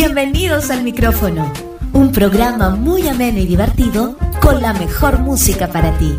Bienvenidos al micrófono, un programa muy ameno y divertido con la mejor música para ti.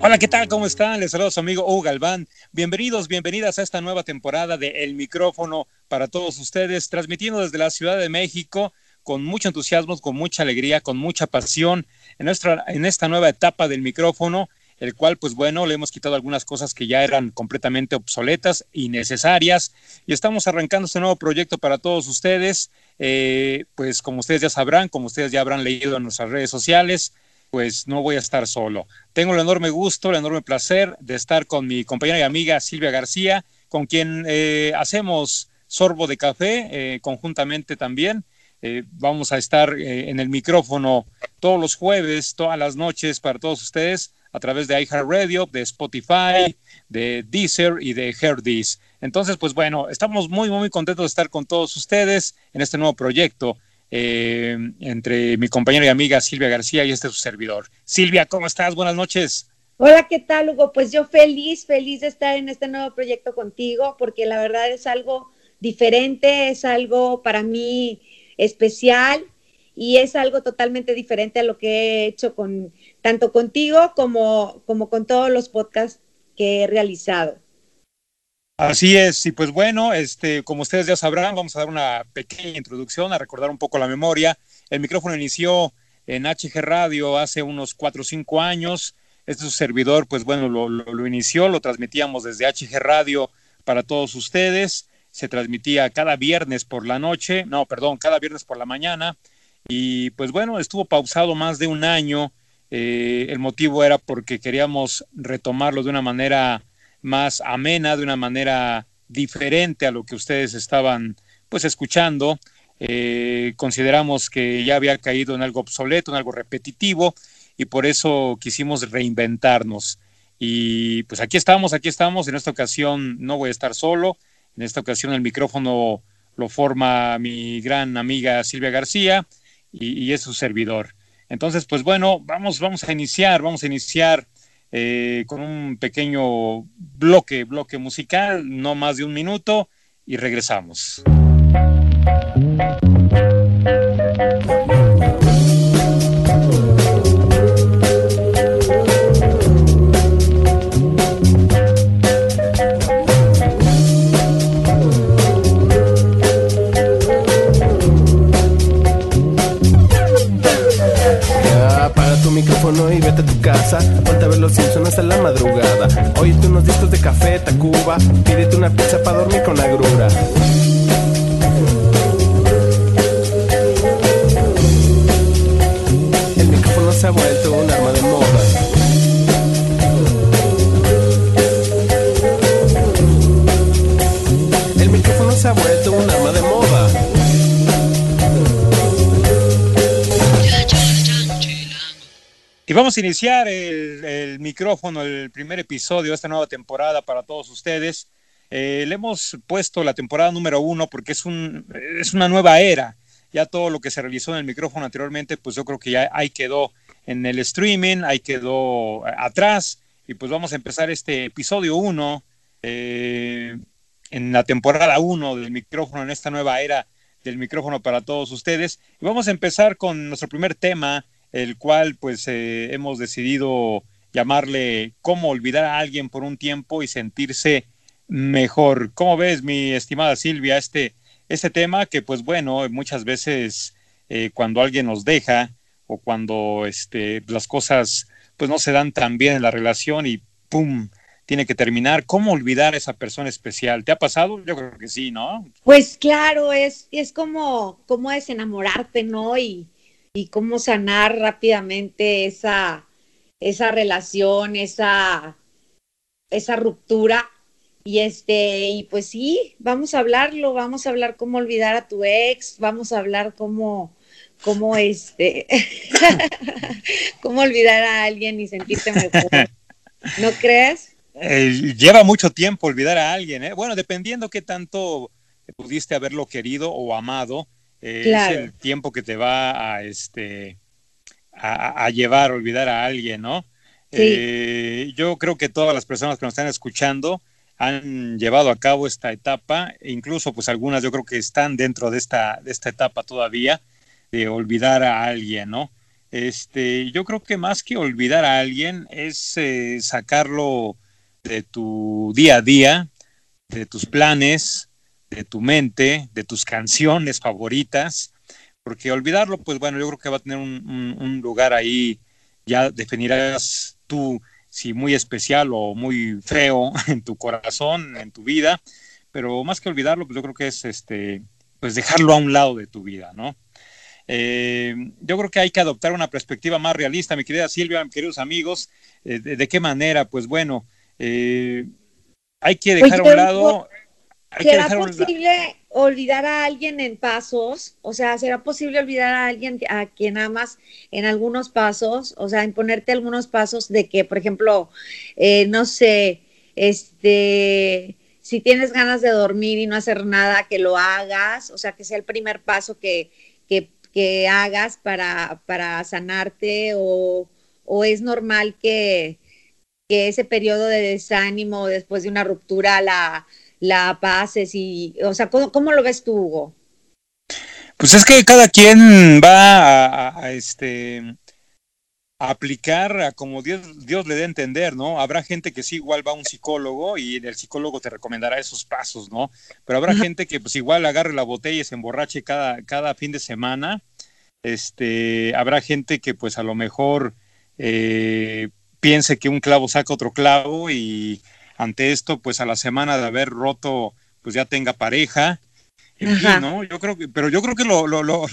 Hola, ¿qué tal? ¿Cómo están? Les saludo a su amigo Hugo Galván. Bienvenidos, bienvenidas a esta nueva temporada de El Micrófono para todos ustedes, transmitiendo desde la Ciudad de México con mucho entusiasmo, con mucha alegría, con mucha pasión en, nuestra, en esta nueva etapa del micrófono, el cual, pues bueno, le hemos quitado algunas cosas que ya eran completamente obsoletas y necesarias. Y estamos arrancando este nuevo proyecto para todos ustedes. Eh, pues como ustedes ya sabrán, como ustedes ya habrán leído en nuestras redes sociales, pues no voy a estar solo. Tengo el enorme gusto, el enorme placer de estar con mi compañera y amiga Silvia García, con quien eh, hacemos sorbo de café eh, conjuntamente también. Vamos a estar en el micrófono todos los jueves, todas las noches para todos ustedes a través de iHeartRadio, de Spotify, de Deezer y de Heardis. Entonces, pues bueno, estamos muy, muy contentos de estar con todos ustedes en este nuevo proyecto eh, entre mi compañera y amiga Silvia García y este su servidor. Silvia, ¿cómo estás? Buenas noches. Hola, ¿qué tal, Hugo? Pues yo feliz, feliz de estar en este nuevo proyecto contigo, porque la verdad es algo diferente, es algo para mí especial y es algo totalmente diferente a lo que he hecho con tanto contigo como, como con todos los podcasts que he realizado. Así es, y pues bueno, este, como ustedes ya sabrán, vamos a dar una pequeña introducción, a recordar un poco la memoria. El micrófono inició en HG Radio hace unos cuatro o cinco años. Este servidor, pues bueno, lo, lo, inició, lo transmitíamos desde HG Radio para todos ustedes. Se transmitía cada viernes por la noche, no, perdón, cada viernes por la mañana. Y pues bueno, estuvo pausado más de un año. Eh, el motivo era porque queríamos retomarlo de una manera más amena, de una manera diferente a lo que ustedes estaban pues escuchando. Eh, consideramos que ya había caído en algo obsoleto, en algo repetitivo, y por eso quisimos reinventarnos. Y pues aquí estamos, aquí estamos. En esta ocasión no voy a estar solo. En esta ocasión el micrófono lo forma mi gran amiga Silvia García y, y es su servidor. Entonces, pues bueno, vamos, vamos a iniciar, vamos a iniciar eh, con un pequeño bloque, bloque musical, no más de un minuto, y regresamos. Casa. A ver los Simpsons hasta la madrugada. Oíste unos discos de café, Tacuba. Pídete una pizza para dormir con la grura. El micrófono se ha vuelto un arma de moda. El micrófono se ha vuelto un arma de moda. Y vamos a iniciar el, micrófono, el primer episodio de esta nueva temporada para todos ustedes. Eh, le hemos puesto la temporada número uno porque es, un, es una nueva era. Ya todo lo que se realizó en el micrófono anteriormente, pues yo creo que ya ahí quedó en el streaming, ahí quedó atrás. Y pues vamos a empezar este episodio uno eh, en la temporada uno del micrófono, en esta nueva era del micrófono para todos ustedes. Y vamos a empezar con nuestro primer tema el cual pues eh, hemos decidido llamarle cómo olvidar a alguien por un tiempo y sentirse mejor. ¿Cómo ves, mi estimada Silvia, este, este tema que pues bueno, muchas veces eh, cuando alguien nos deja o cuando este, las cosas pues no se dan tan bien en la relación y ¡pum! tiene que terminar. ¿Cómo olvidar a esa persona especial? ¿Te ha pasado? Yo creo que sí, ¿no? Pues claro, es, es como, como desenamorarte, ¿no? Y, y cómo sanar rápidamente esa, esa relación, esa, esa ruptura. Y este, y pues sí, vamos a hablarlo, vamos a hablar cómo olvidar a tu ex, vamos a hablar cómo, cómo este, cómo olvidar a alguien y sentirte mejor. ¿No crees? Eh, lleva mucho tiempo olvidar a alguien, ¿eh? Bueno, dependiendo qué tanto pudiste haberlo querido o amado, eh, claro. es el tiempo que te va a este a, a, llevar a olvidar a alguien, ¿no? Eh, yo creo que todas las personas que nos están escuchando han llevado a cabo esta etapa, e incluso pues algunas yo creo que están dentro de esta, de esta etapa todavía, de olvidar a alguien, ¿no? Este, yo creo que más que olvidar a alguien es eh, sacarlo de tu día a día, de tus planes, de tu mente, de tus canciones favoritas, porque olvidarlo, pues bueno, yo creo que va a tener un, lugar ahí, ya definirás tú si muy especial o muy feo en tu corazón, en tu vida, pero más que olvidarlo, pues yo creo que es este, pues dejarlo a un lado de tu vida, ¿no? Eh, yo creo que hay que adoptar una perspectiva más realista, mi querida Silvia, mis queridos amigos. Eh, de, qué manera? Pues bueno, eh, hay que dejar a un lado. ¿Será posible olvidar a alguien en pasos? O sea, ¿será posible olvidar a alguien a quien amas en algunos pasos? O sea, imponerte algunos pasos de que, por ejemplo, no sé, este, si tienes ganas de dormir y no hacer nada, que lo hagas. O sea, que sea el primer paso que, que que hagas para, para sanarte o, es normal que, ese periodo de desánimo después de una ruptura la, la pases y, o sea, ¿cómo, lo ves tú, Hugo? Pues es que cada quien va a este aplicar a como Dios, Dios le dé a entender, ¿no? Habrá gente que sí igual va a un psicólogo y el psicólogo te recomendará esos pasos, ¿no? Pero habrá gente que pues igual agarre la botella y se emborrache cada, cada fin de semana. Este, habrá gente que pues a lo mejor eh, piense que un clavo saca otro clavo y ante esto pues a la semana de haber roto pues ya tenga pareja. ¿no? Yo creo que, pero yo creo que lo, lo, lo,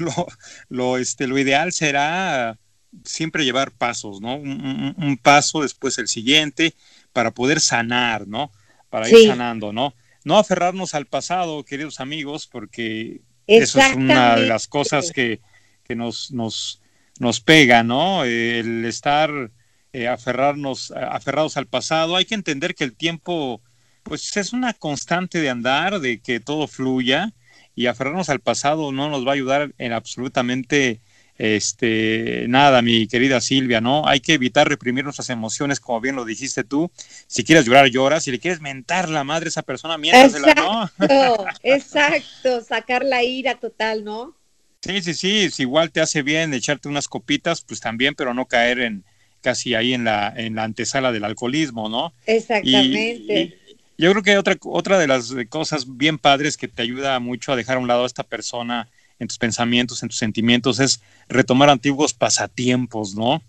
lo, este, lo ideal será siempre llevar pasos, ¿no? Un, paso, después el siguiente, para poder sanar, ¿no? Para ir sanando, ¿no? No aferrarnos al pasado, queridos amigos, porque eso es una de las cosas que, que nos, nos, nos pega, ¿no? El estar eh, aferrarnos, aferrados al pasado. Hay que entender que el tiempo, pues es una constante de andar, de que todo fluya, y aferrarnos al pasado no nos va a ayudar en absolutamente este, nada, mi querida Silvia, ¿no? Hay que evitar reprimir nuestras emociones, como bien lo dijiste tú. Si quieres llorar, lloras. Si le quieres mentar la madre a esa persona, miéntasela, ¿no? Exacto, exacto, sacar la ira total, ¿no? Sí, sí, sí, si igual te hace bien echarte unas copitas, pues también, pero no caer en casi ahí en la, en la antesala del alcoholismo, ¿no? Exactamente. yo creo que otra, otra de las cosas bien padres que te ayuda mucho a dejar a un lado a esta persona en tus pensamientos, en tus sentimientos, es retomar antiguos pasatiempos, ¿no?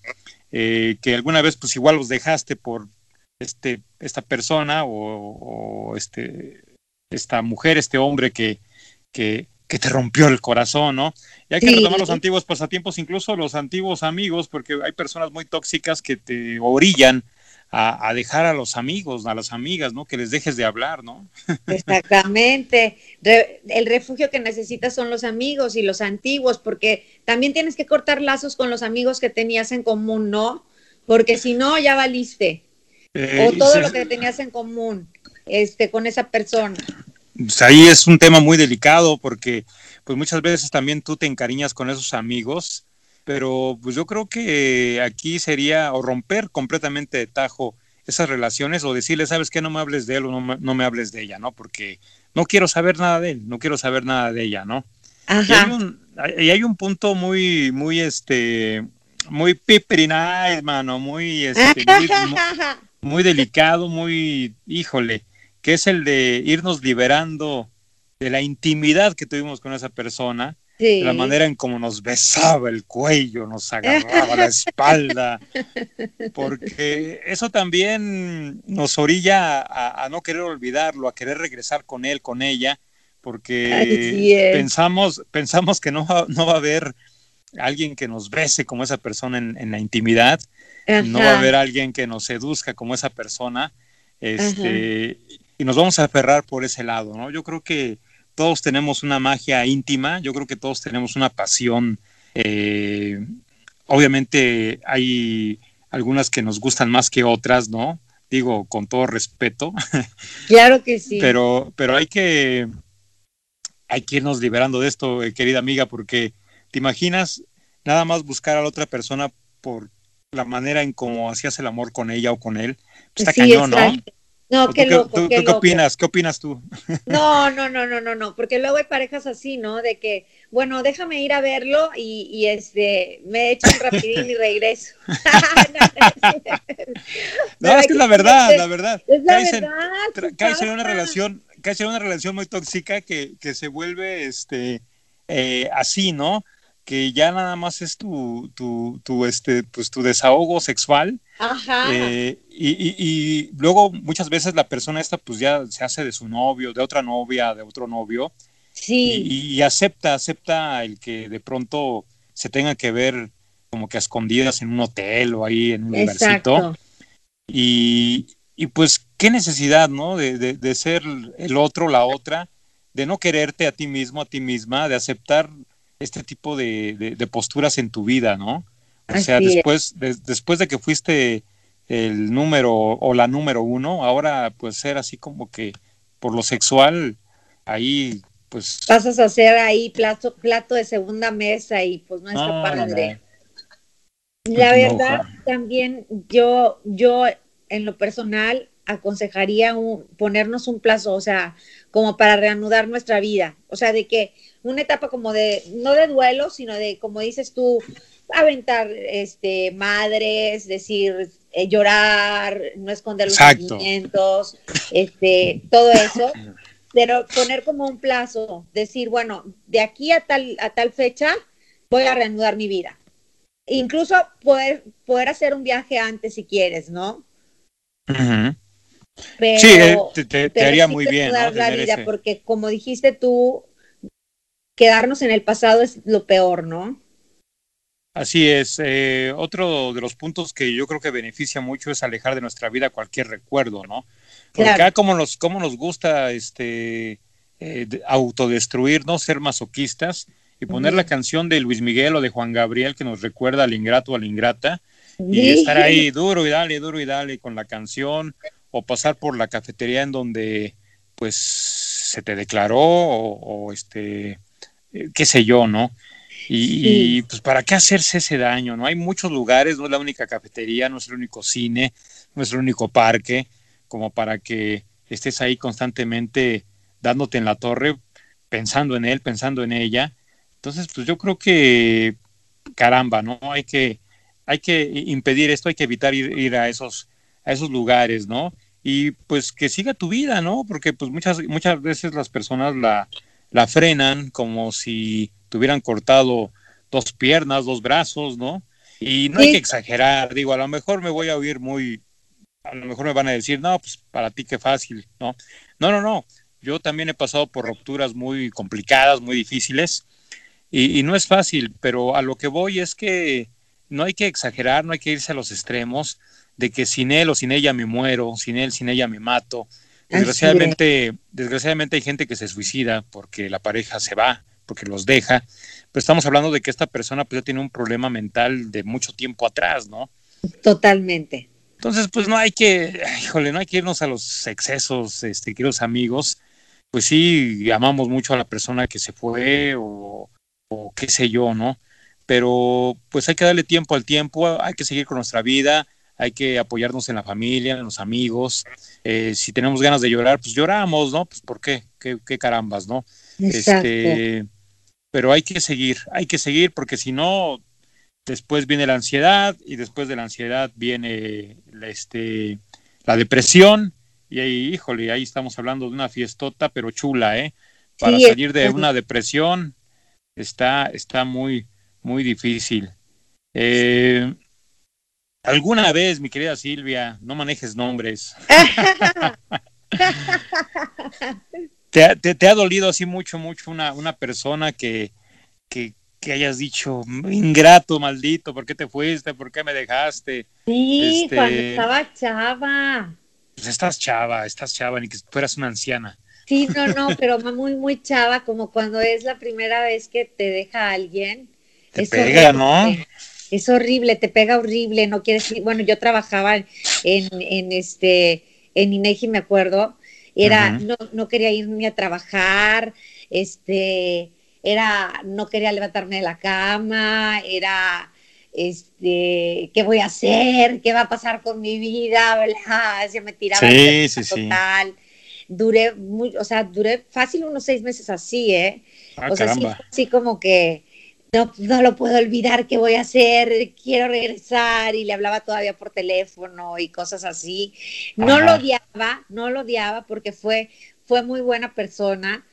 Eh, que alguna vez pues igual los dejaste por este, esta persona o, este, esta mujer, este hombre que, que, que, te rompió el corazón, ¿no? Y hay que retomar los antiguos pasatiempos, incluso los antiguos amigos, porque hay personas muy tóxicas que te orillan a, dejar a los amigos, a las amigas, ¿no? Que les dejes de hablar, ¿no? Exactamente. el refugio que necesitas son los amigos y los antiguos, porque también tienes que cortar lazos con los amigos que tenías en común, ¿no? Porque si no, ya valiste. Eh, o todo lo que tenías en común este, con esa persona. Pues ahí es un tema muy delicado porque pues muchas veces también tú te encariñas con esos amigos pero pues yo creo que aquí sería o romper completamente de tajo esas relaciones o decirle, sabes que no me hables de él o no me, hables de ella, ¿no? Porque no quiero saber nada de él, no quiero saber nada de ella, ¿no? Y hay un, hay un punto muy, muy, este, muy piperina, hermano, muy, este, muy, muy delicado, muy, híjole, que es el de irnos liberando de la intimidad que tuvimos con esa persona la manera en cómo nos besaba el cuello, nos agarraba la espalda, porque eso también nos orilla a, no querer olvidarlo, a querer regresar con él, con ella, porque pensamos, pensamos que no va, no va a haber alguien que nos bese como esa persona en, la intimidad, no va a haber alguien que nos seduzca como esa persona, este, y nos vamos a aferrar por ese lado, ¿no? Yo creo que todos tenemos una magia íntima, yo creo que todos tenemos una pasión. Eh, obviamente hay algunas que nos gustan más que otras, ¿no? Digo, con todo respeto. Claro que sí. Pero, pero hay que, hay que irnos liberando de esto, eh, querida amiga, porque te imaginas nada más buscar a la otra persona por la manera en cómo hacías el amor con ella o con él. Pues está cañón, ¿no? No, qué loco. ¿Tú, qué, qué opinas? ¿Qué opinas tú? No, no, no, no, no, no, porque luego hay parejas así, ¿no? De que, bueno, déjame ir a verlo y, y este, me echo un rapidín y regreso. no, es que es la verdad, la verdad. Es la caes verdad. En, caes en una relación, caes en una relación muy tóxica que, que se vuelve, este, eh, así, ¿no? Que ya nada más es tu, tu, tu, este, pues, tu desahogo sexual. Ajá. Eh, y, y, y, luego muchas veces la persona esta pues ya se hace de su novio, de otra novia, de otro novio. Sí. Y, y acepta, acepta el que de pronto se tenga que ver como que a escondidas en un hotel o ahí en un Exacto. lugarcito. Y, y pues qué necesidad, ¿no? De, de, de ser el otro, la otra, de no quererte a ti mismo, a ti misma, de aceptar este tipo de, de, de, posturas en tu vida, ¿no? O Así sea, es. después de, después de que fuiste el número o la número uno, ahora pues ser así como que por lo sexual, ahí pues... Pasas a ser ahí plato, plato de segunda mesa y pues no está No, padre. no. La verdad, también yo, yo en lo personal aconsejaría un- ponernos un plazo, o sea, como para reanudar nuestra vida. O sea, de que una etapa como de, no de duelo, sino de, como dices tú, aventar este madres, decir, eh, llorar, no esconder los Exacto. sentimientos, este, todo eso. Pero poner como un plazo, decir, bueno, de aquí a tal, a tal fecha voy a reanudar mi vida. Incluso poder, poder hacer un viaje antes si quieres, ¿no? Ujú. Pero, Sí, eh, te, te- haría sí muy bien, ¿no? reanudar la Tener vida, ese- porque como dijiste tú, quedarnos en el pasado es lo peor, ¿no? Así es. eh, otro de los puntos que yo creo que beneficia mucho es alejar de nuestra vida cualquier recuerdo, ¿no? Porque Claro. acá como nos, como nos gusta este eh, de- autodestruirnos, ser masoquistas y poner la canción de Luis Miguel o de Juan Gabriel que nos recuerda al ingrato o a la ingrata y estar ahí duro y dale, duro y dale con la canción o pasar por la cafetería en donde pues se te declaró o, o, este eh, qué sé yo, ¿no? Y, Sí. y, pues para qué hacerse ese daño, ¿no? Hay muchos lugares, no es la única cafetería, no es el único cine, no es el único parque, como para que estés ahí constantemente dándote en la torre, pensando en él, pensando en ella. Entonces, pues yo creo que caramba, ¿no? Hay que hay que impedir esto, hay que evitar ir, ir a esos a esos lugares, ¿no? Y pues que siga tu vida, ¿no? Porque pues muchas muchas veces las personas la la frenan como si tuvieran cortado dos piernas, dos brazos, ¿no? Y no hay que exagerar, digo, a lo mejor me voy a oír muy, a lo mejor me van a decir, no, pues para ti qué fácil, ¿no? No, no, no, yo también he pasado por rupturas muy complicadas, muy difíciles, y, y no es fácil, pero a lo que voy es que no hay que exagerar, no hay que irse a los extremos, de que sin él o sin ella me muero, sin él, sin ella me mato. Desgraciadamente, desgraciadamente hay gente que se suicida porque la pareja se va, porque los deja, pero estamos hablando de que esta persona pues ya tiene un problema mental de mucho tiempo atrás, ¿no? Totalmente. Entonces, pues no hay que, híjole, no hay que irnos a los excesos, este, queridos amigos. Pues sí, amamos mucho a la persona que se fue o, o qué sé yo, ¿no? Pero pues hay que darle tiempo al tiempo, hay que seguir con nuestra vida, hay que apoyarnos en la familia, en los amigos. Eh, si tenemos ganas de llorar, pues lloramos, ¿no? Pues ¿por qué? ¿Qué, qué carambas, no? Exacto. Este, pero hay que seguir, hay que seguir porque si no, después viene la ansiedad y después de la ansiedad viene la, este, la depresión y ahí, híjole, ahí estamos hablando de una fiestota pero chula, ¿eh? Para Sí, salir de una depresión está, está muy, muy difícil. Eh, alguna vez, mi querida Silvia, no manejes nombres. ¿Te, ha- te, te ha dolido así mucho, mucho una, una persona que, que, que hayas dicho, ingrato, maldito, ¿por qué te fuiste? ¿Por qué me dejaste? Sí, Este- cuando estaba chava. Pues estás chava, estás chava, ni que fueras una anciana. Sí, no, no, pero muy, muy chava, como cuando es la primera vez que te deja alguien. Te Es pega, horrible. ¿no? Es horrible, te pega horrible, no quieres ir. Bueno, yo trabajaba en, en este, en INEGI, me acuerdo. Era, no, no quería ir ni a trabajar, este, era, no quería levantarme de la cama, era, este, ¿qué voy a hacer? ¿Qué va a pasar con mi vida? Se me tiraba sí, sí, total. Duré, muy, o sea, duré fácil unos seis meses así, ¿eh? Ah, o sea, sí, así como que no, no lo puedo olvidar, ¿qué voy a hacer? Quiero regresar y le hablaba todavía por teléfono y cosas así. No Ajá. lo odiaba, no lo odiaba porque fue, fue muy buena persona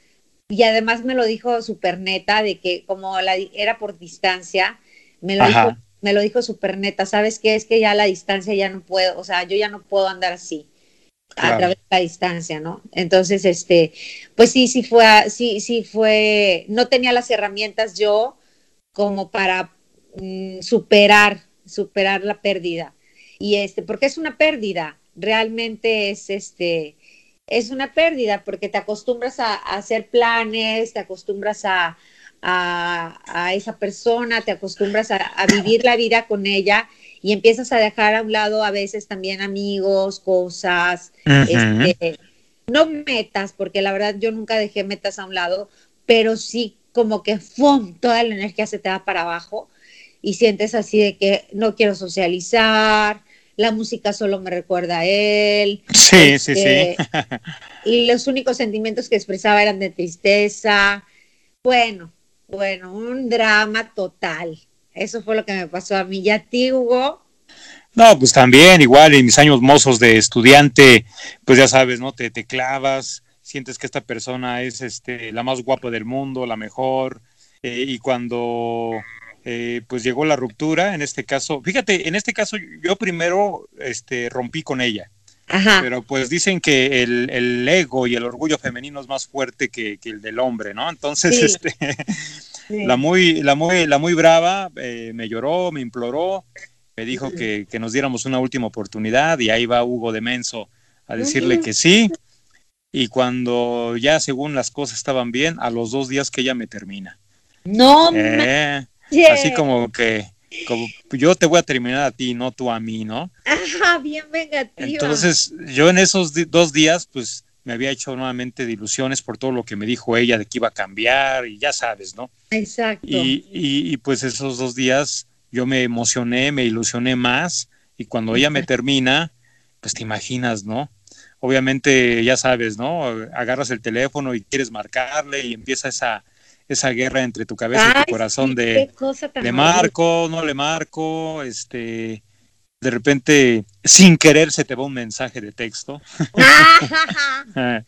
y además me lo dijo súper neta de que como la, era por distancia, me lo Ajá. dijo, me lo dijo súper neta, ¿sabes qué? Es que ya a la distancia ya no puedo, o sea, yo ya no puedo andar así a Claro. través de la distancia, ¿no? Entonces, este, pues sí, sí fue, a- sí, sí fue, no tenía las herramientas yo como para mm, superar, superar la pérdida. Y este, porque es una pérdida, realmente es este, es una pérdida porque te acostumbras a, a hacer planes, te acostumbras a, a, a esa persona, te acostumbras a, vivir la vida con ella y empiezas a dejar a un lado a veces también amigos, cosas, este, no metas, porque la verdad yo nunca dejé metas a un lado, pero sí como que ¡fum! toda la energía se te va para abajo y sientes así de que no quiero socializar, la música solo me recuerda a él. Sí, sí, sí. este, y los únicos sentimientos que expresaba eran de tristeza. Bueno, bueno, un drama total. Eso fue lo que me pasó a mí. ¿Y a ti, Hugo? No, pues también, igual en mis años mozos de estudiante, pues ya sabes, ¿no? Te, te clavas, sientes que esta persona es este, la más guapa del mundo, la mejor, eh, y cuando eh, pues llegó la ruptura, en este caso, fíjate, en este caso yo primero este, rompí con ella, Ajá. pero pues dicen que el, el ego y el orgullo femenino es más fuerte que, que el del hombre, ¿no? Entonces, Sí. este, Sí. la muy, la muy, la muy brava eh, me lloró, me imploró, me dijo que, que nos diéramos una última oportunidad y ahí va Hugo de Menso a decirle que sí. Y cuando ya según las cosas estaban bien, a los dos días que ella me termina. No Eh, así como que como yo te voy a terminar a ti, no tú a mí, ¿no? Ajá, bien vengativa. Entonces yo en esos dos días pues me había hecho nuevamente de ilusiones por todo lo que me dijo ella de que iba a cambiar y ya sabes, ¿no? Exacto. Y, y, y, pues esos dos días yo me emocioné, me ilusioné más y cuando ella me termina, pues te imaginas, ¿no? Obviamente ya sabes, ¿no? Agarras el teléfono y quieres marcarle y empieza esa, esa guerra entre tu cabeza y tu corazón sí, de horrible. marco, no le marco, este, de repente sin querer se te va un mensaje de texto.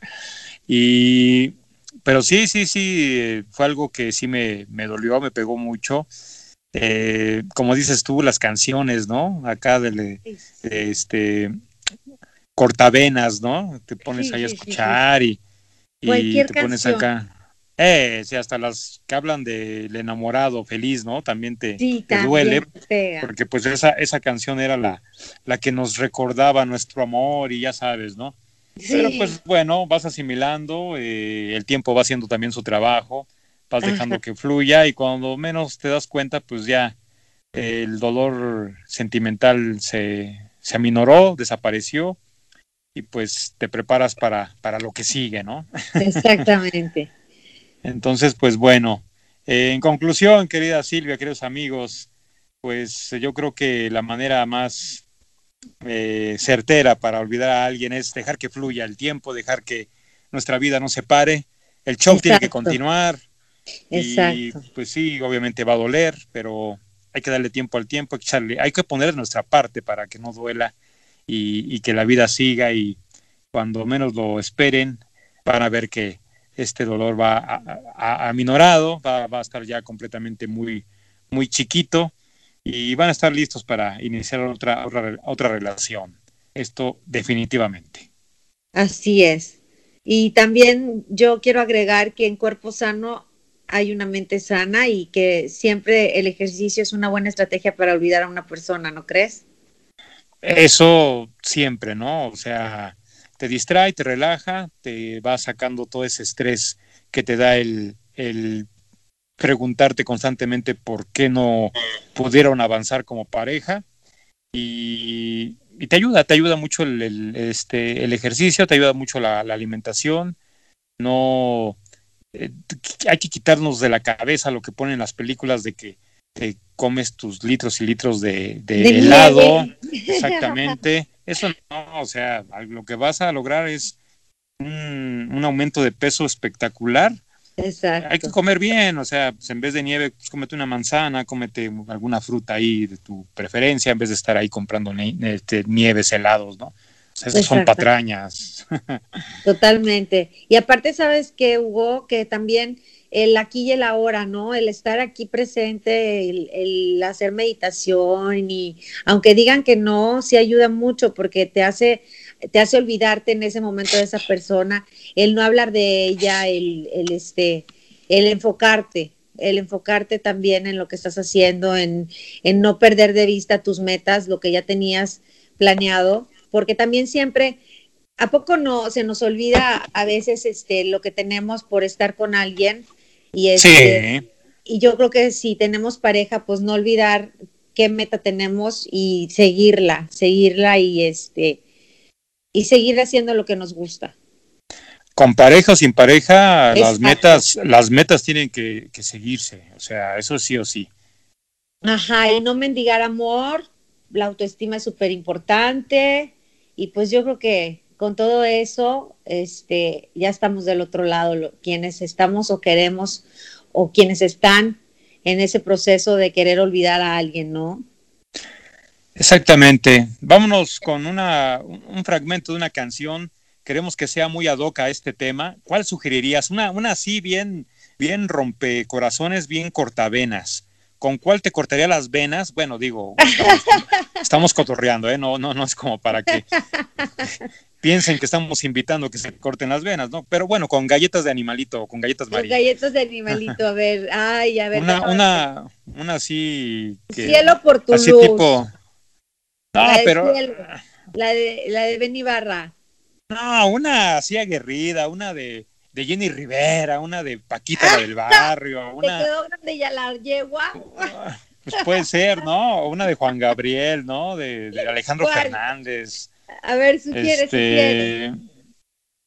y, pero sí, sí, sí, eh, fue algo que sí me, me dolió, me pegó mucho. Eh, como dices tú, las canciones, ¿no? Acá de, de este cortavenas, ¿no? Te pones Sí, ahí a sí, sí, escuchar y, te pones canción. acá. Eh, sí, hasta las que hablan del enamorado feliz, ¿no? También te, Sí, te también duele, pega. porque pues esa, esa canción era la, la que nos recordaba nuestro amor y ya sabes, ¿no? Pero pues bueno, vas asimilando, eh, el tiempo va haciendo también su trabajo, vas Ajá. dejando que fluya y cuando menos te das cuenta, pues ya el dolor sentimental se, se aminoró, desapareció y pues te preparas para, para lo que sigue, ¿no? Exactamente. Entonces, pues bueno, eh, en conclusión, querida Silvia, queridos amigos, pues yo creo que la manera más eh, certera para olvidar a alguien es dejar que fluya el tiempo, dejar que nuestra vida no se pare. El show tiene que Exacto. continuar y Exacto. pues sí, obviamente va a doler, pero hay que darle tiempo al tiempo, hay que, echarle- hay que poner nuestra parte para que no duela y, que la vida siga y cuando menos lo esperen van a ver que este dolor va a, a- va, va a estar ya completamente muy, muy chiquito y van a estar listos para iniciar otra, otra, otra relación. Esto definitivamente. Así es. Y también yo quiero agregar que en cuerpo sano hay una mente sana y que siempre el ejercicio es una buena estrategia para olvidar a una persona, ¿no crees? Eso siempre, ¿no? O sea, te distrae, te relaja, te va sacando todo ese estrés que te da el, el preguntarte constantemente por qué no pudieron avanzar como pareja y, y te ayuda, te ayuda mucho el, este, el ejercicio, te ayuda mucho la, la alimentación, no eh, hay que quitarnos de la cabeza lo que ponen las películas de que te comes tus litros y litros de, helado, exactamente. Eso no, o sea, lo que vas a lograr es un, aumento de peso espectacular. Exacto. Hay que comer bien, o sea, pues en vez de nieve, pues cómete una manzana, cómete alguna fruta ahí de tu preferencia, en vez de estar ahí comprando este, nieves, helados, ¿no? esas son patrañas. Totalmente. Y aparte, ¿sabes qué, Hugo? Que también el aquí y el ahora, ¿no? El estar aquí presente, el, hacer meditación y aunque digan que no, sí ayuda mucho porque te hace, te hace olvidarte en ese momento de esa persona, el no hablar de ella, el, el este, el enfocarte, el enfocarte también en lo que estás haciendo, en, en no perder de vista tus metas, lo que ya tenías planeado, porque también siempre ¿A poco no se nos olvida a veces este, lo que tenemos por estar con alguien? Y, este, y yo creo que si tenemos pareja, pues no olvidar qué meta tenemos y seguirla, seguirla y este y seguir haciendo lo que nos gusta. Con pareja o sin pareja, las metas, las metas tienen que, que, seguirse, o sea, eso sí o sí. Ajá, y no mendigar amor, la autoestima es súper importante, y pues yo creo que con todo eso, este, ya estamos del otro lado, quienes estamos o queremos o quienes están en ese proceso de querer olvidar a alguien, ¿no? Exactamente. Vámonos con una, un fragmento de una canción. Queremos que sea muy ad a este tema. ¿Cuál sugerirías? Una, una así bien, bien rompecorazones, bien cortavenas. ¿Con cuál te cortaría las venas? Bueno, digo, estamos, cotorreando, ¿eh? No, no, no es como para que piensen que estamos invitando que se corten las venas, ¿no? Pero bueno, con galletas de animalito, con galletas María. Con galletas de animalito, a ver, ay, a ver. Una, una, una así. cielo por tu así tipo. No, pero. la de, la de Ben Ibarra. No, una así aguerrida, una de de Jenny Rivera, una de Paquita del Barrio, una... ¿Te quedó grande ya la yegua? Pues puede ser, ¿no? Una de Juan Gabriel, ¿no? De, Alejandro Fernández. A ver, si quieres, este...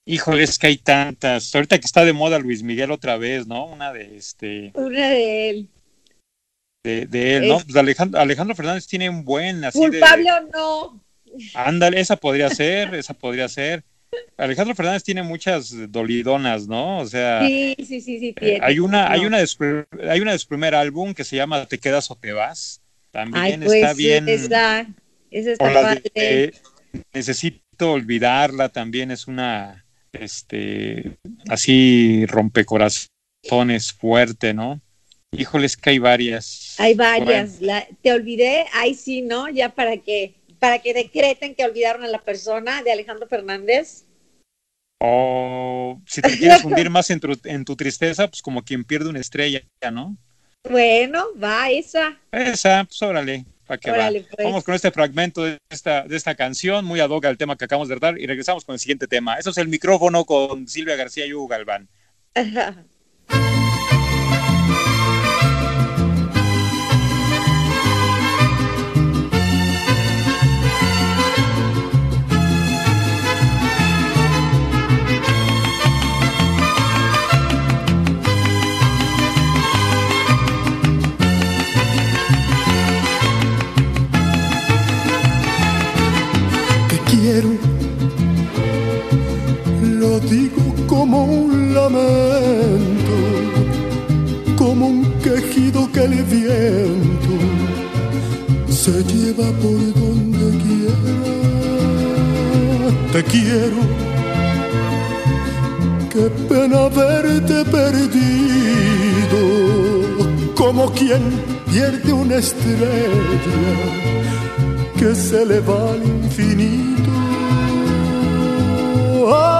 Híjole, es que hay tantas. Ahorita que está de moda Luis Miguel otra vez, ¿no? Una de este. Una de él. De, él, ¿no? Pues Alejandro, Alejandro Fernández tiene un buen así ¿Culpable o no? Ándale, esa podría ser, esa podría ser. Alejandro Fernández tiene muchas dolidonas, ¿no? O sea, sí, sí, sí, sí eh, hay una, hay una de su, hay una de su primer álbum que se llama Te quedas o te vas. También está pues, bien. Esa, esa está necesito olvidarla también es una, este, así rompecorazones fuerte, ¿no? Híjoles que hay varias. Hay varias. te olvidé, ahí sí, ¿no? Ya para que para que decreten que olvidaron a la persona de Alejandro Fernández? O si te quieres hundir más en tu, en tu tristeza, pues como quien pierde una estrella, ¿no? Bueno, va esa. Esa, pues órale, para que va. Pues. Vamos con este fragmento de esta, de esta canción, muy ad hoc al tema que acabamos de dar, y regresamos con el siguiente tema. Eso es el micrófono con Silvia García y Hugo Galván. Lo como un lamento, como un quejido que el viento se lleva por donde quiera. Te quiero, qué pena verte perdido, como quien pierde una estrella que se le va al infinito. Quiero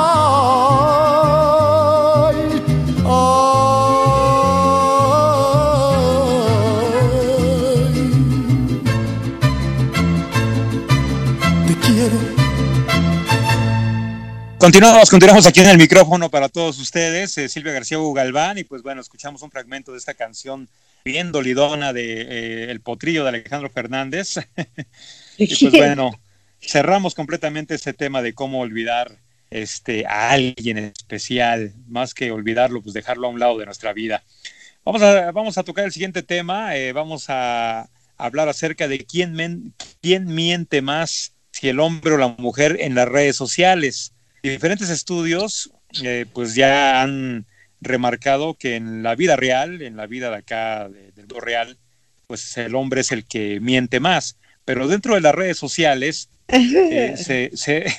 Continuamos, continuamos aquí en el micrófono para todos ustedes, eh, Silvia García Galván, y pues bueno, escuchamos un fragmento de esta canción bien dolidona de eh, El Potrillo de Alejandro Fernández. y pues bueno, cerramos completamente este tema de cómo olvidar este, a alguien especial, más que olvidarlo, pues dejarlo a un lado de nuestra vida. Vamos a, vamos a tocar el siguiente tema, eh, vamos a hablar acerca de quién, quién miente más, si el hombre o la mujer en las redes sociales. Diferentes estudios eh, pues ya han remarcado que en la vida real, en la vida de acá, del mundo real, pues el hombre es el que miente más. Pero dentro de las redes sociales eh, se,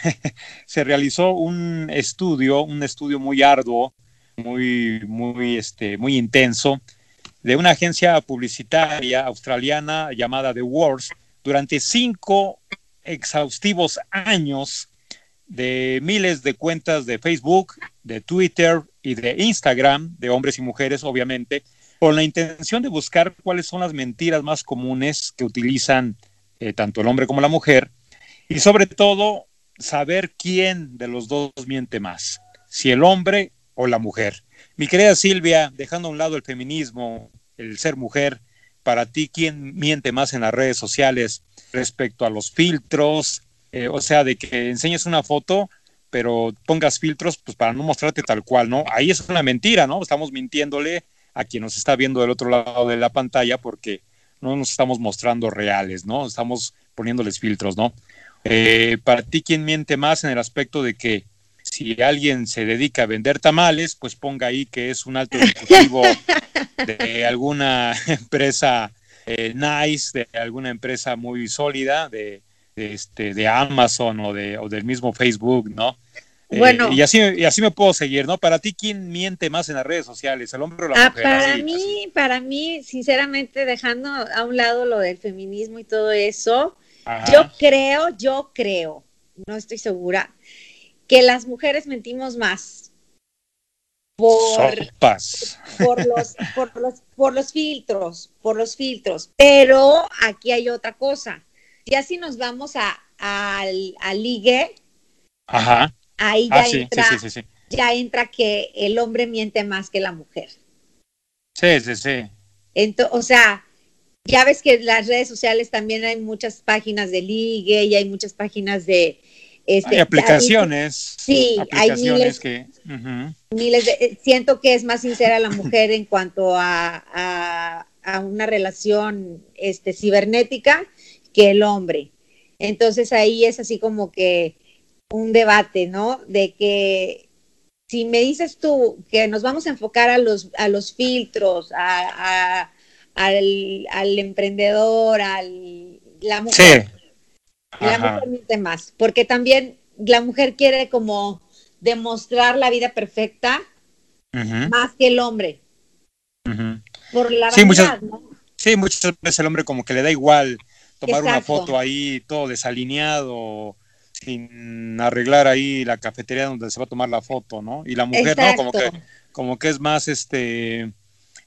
se, realizó un estudio, un estudio muy arduo, muy, muy, este, muy intenso, de una agencia publicitaria australiana llamada The Wars, durante cinco exhaustivos años de miles de cuentas de Facebook, de Twitter y de Instagram, de hombres y mujeres, obviamente, con la intención de buscar cuáles son las mentiras más comunes que utilizan eh, tanto el hombre como la mujer, y sobre todo saber quién de los dos miente más, si el hombre o la mujer. Mi querida Silvia, dejando a un lado el feminismo, el ser mujer, para ti, ¿quién miente más en las redes sociales respecto a los filtros? Eh, o sea, de que enseñes una foto, pero pongas filtros, pues para no mostrarte tal cual, ¿no? Ahí es una mentira, ¿no? Estamos mintiéndole a quien nos está viendo del otro lado de la pantalla porque no nos estamos mostrando reales, ¿no? Estamos poniéndoles filtros, ¿no? Eh, para ti, ¿quién miente más en el aspecto de que si alguien se dedica a vender tamales, pues ponga ahí que es un alto ejecutivo de alguna empresa eh, nice, de alguna empresa muy sólida, de, este, de Amazon o, de, o del mismo Facebook, ¿no? Eh, bueno, y así, y así me puedo seguir, ¿no? Para ti, ¿quién miente más en las redes sociales, el hombre o la ah, mujer? Para mí, para mí, sinceramente, dejando a un lado lo del feminismo y todo eso, yo creo, yo creo, no estoy segura, que las mujeres mentimos más por, por, los, por, los, por los filtros, por los filtros. Pero aquí hay otra cosa. Ya si nos vamos a, al, ligue, Ajá. ahí ah, ya, entra, ya entra que el hombre miente más que la mujer. Sí, sí, sí. o sea, ya ves que en las redes sociales también hay muchas páginas de ligue y hay muchas páginas de, este, hay aplicaciones. Sí, hay miles, que, miles de, siento que es más sincera la mujer en cuanto a, a, una relación este, cibernética que el hombre. Entonces ahí es así como que un debate, ¿no? De que si me dices tú que nos vamos a enfocar a los, a los filtros, a, al, al, emprendedor, al la mujer. Sí la mujer miente más, porque también la mujer quiere como demostrar la vida perfecta más que el hombre. Por la sí, muchas, ¿no? sí, muchas veces el hombre como que le da igual tomar una foto ahí todo desalineado, sin arreglar ahí la cafetería donde se va a tomar la foto, ¿no? Y la mujer, ¿no? Como que, como que es más este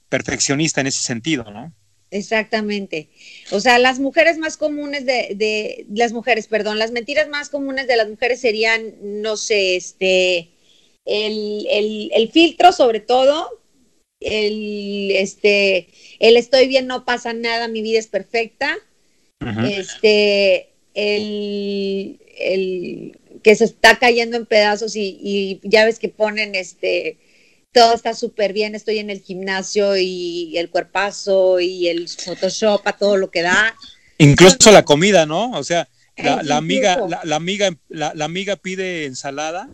perfeccionista en ese sentido, ¿no? Exactamente. O sea, las mujeres más comunes de, de, las mujeres, perdón, las mentiras más comunes de las mujeres serían, no sé, este, el, el, el filtro sobre todo, el, este, el estoy bien, no pasa nada, mi vida es perfecta, este, el, el que se está cayendo en pedazos y, y ya ves que ponen, este, todo está súper bien, estoy en el gimnasio y el cuerpazo y el Photoshop a todo lo que da. Incluso la comida, ¿no? O sea, la, amiga, la, amiga, la, amiga pide ensalada,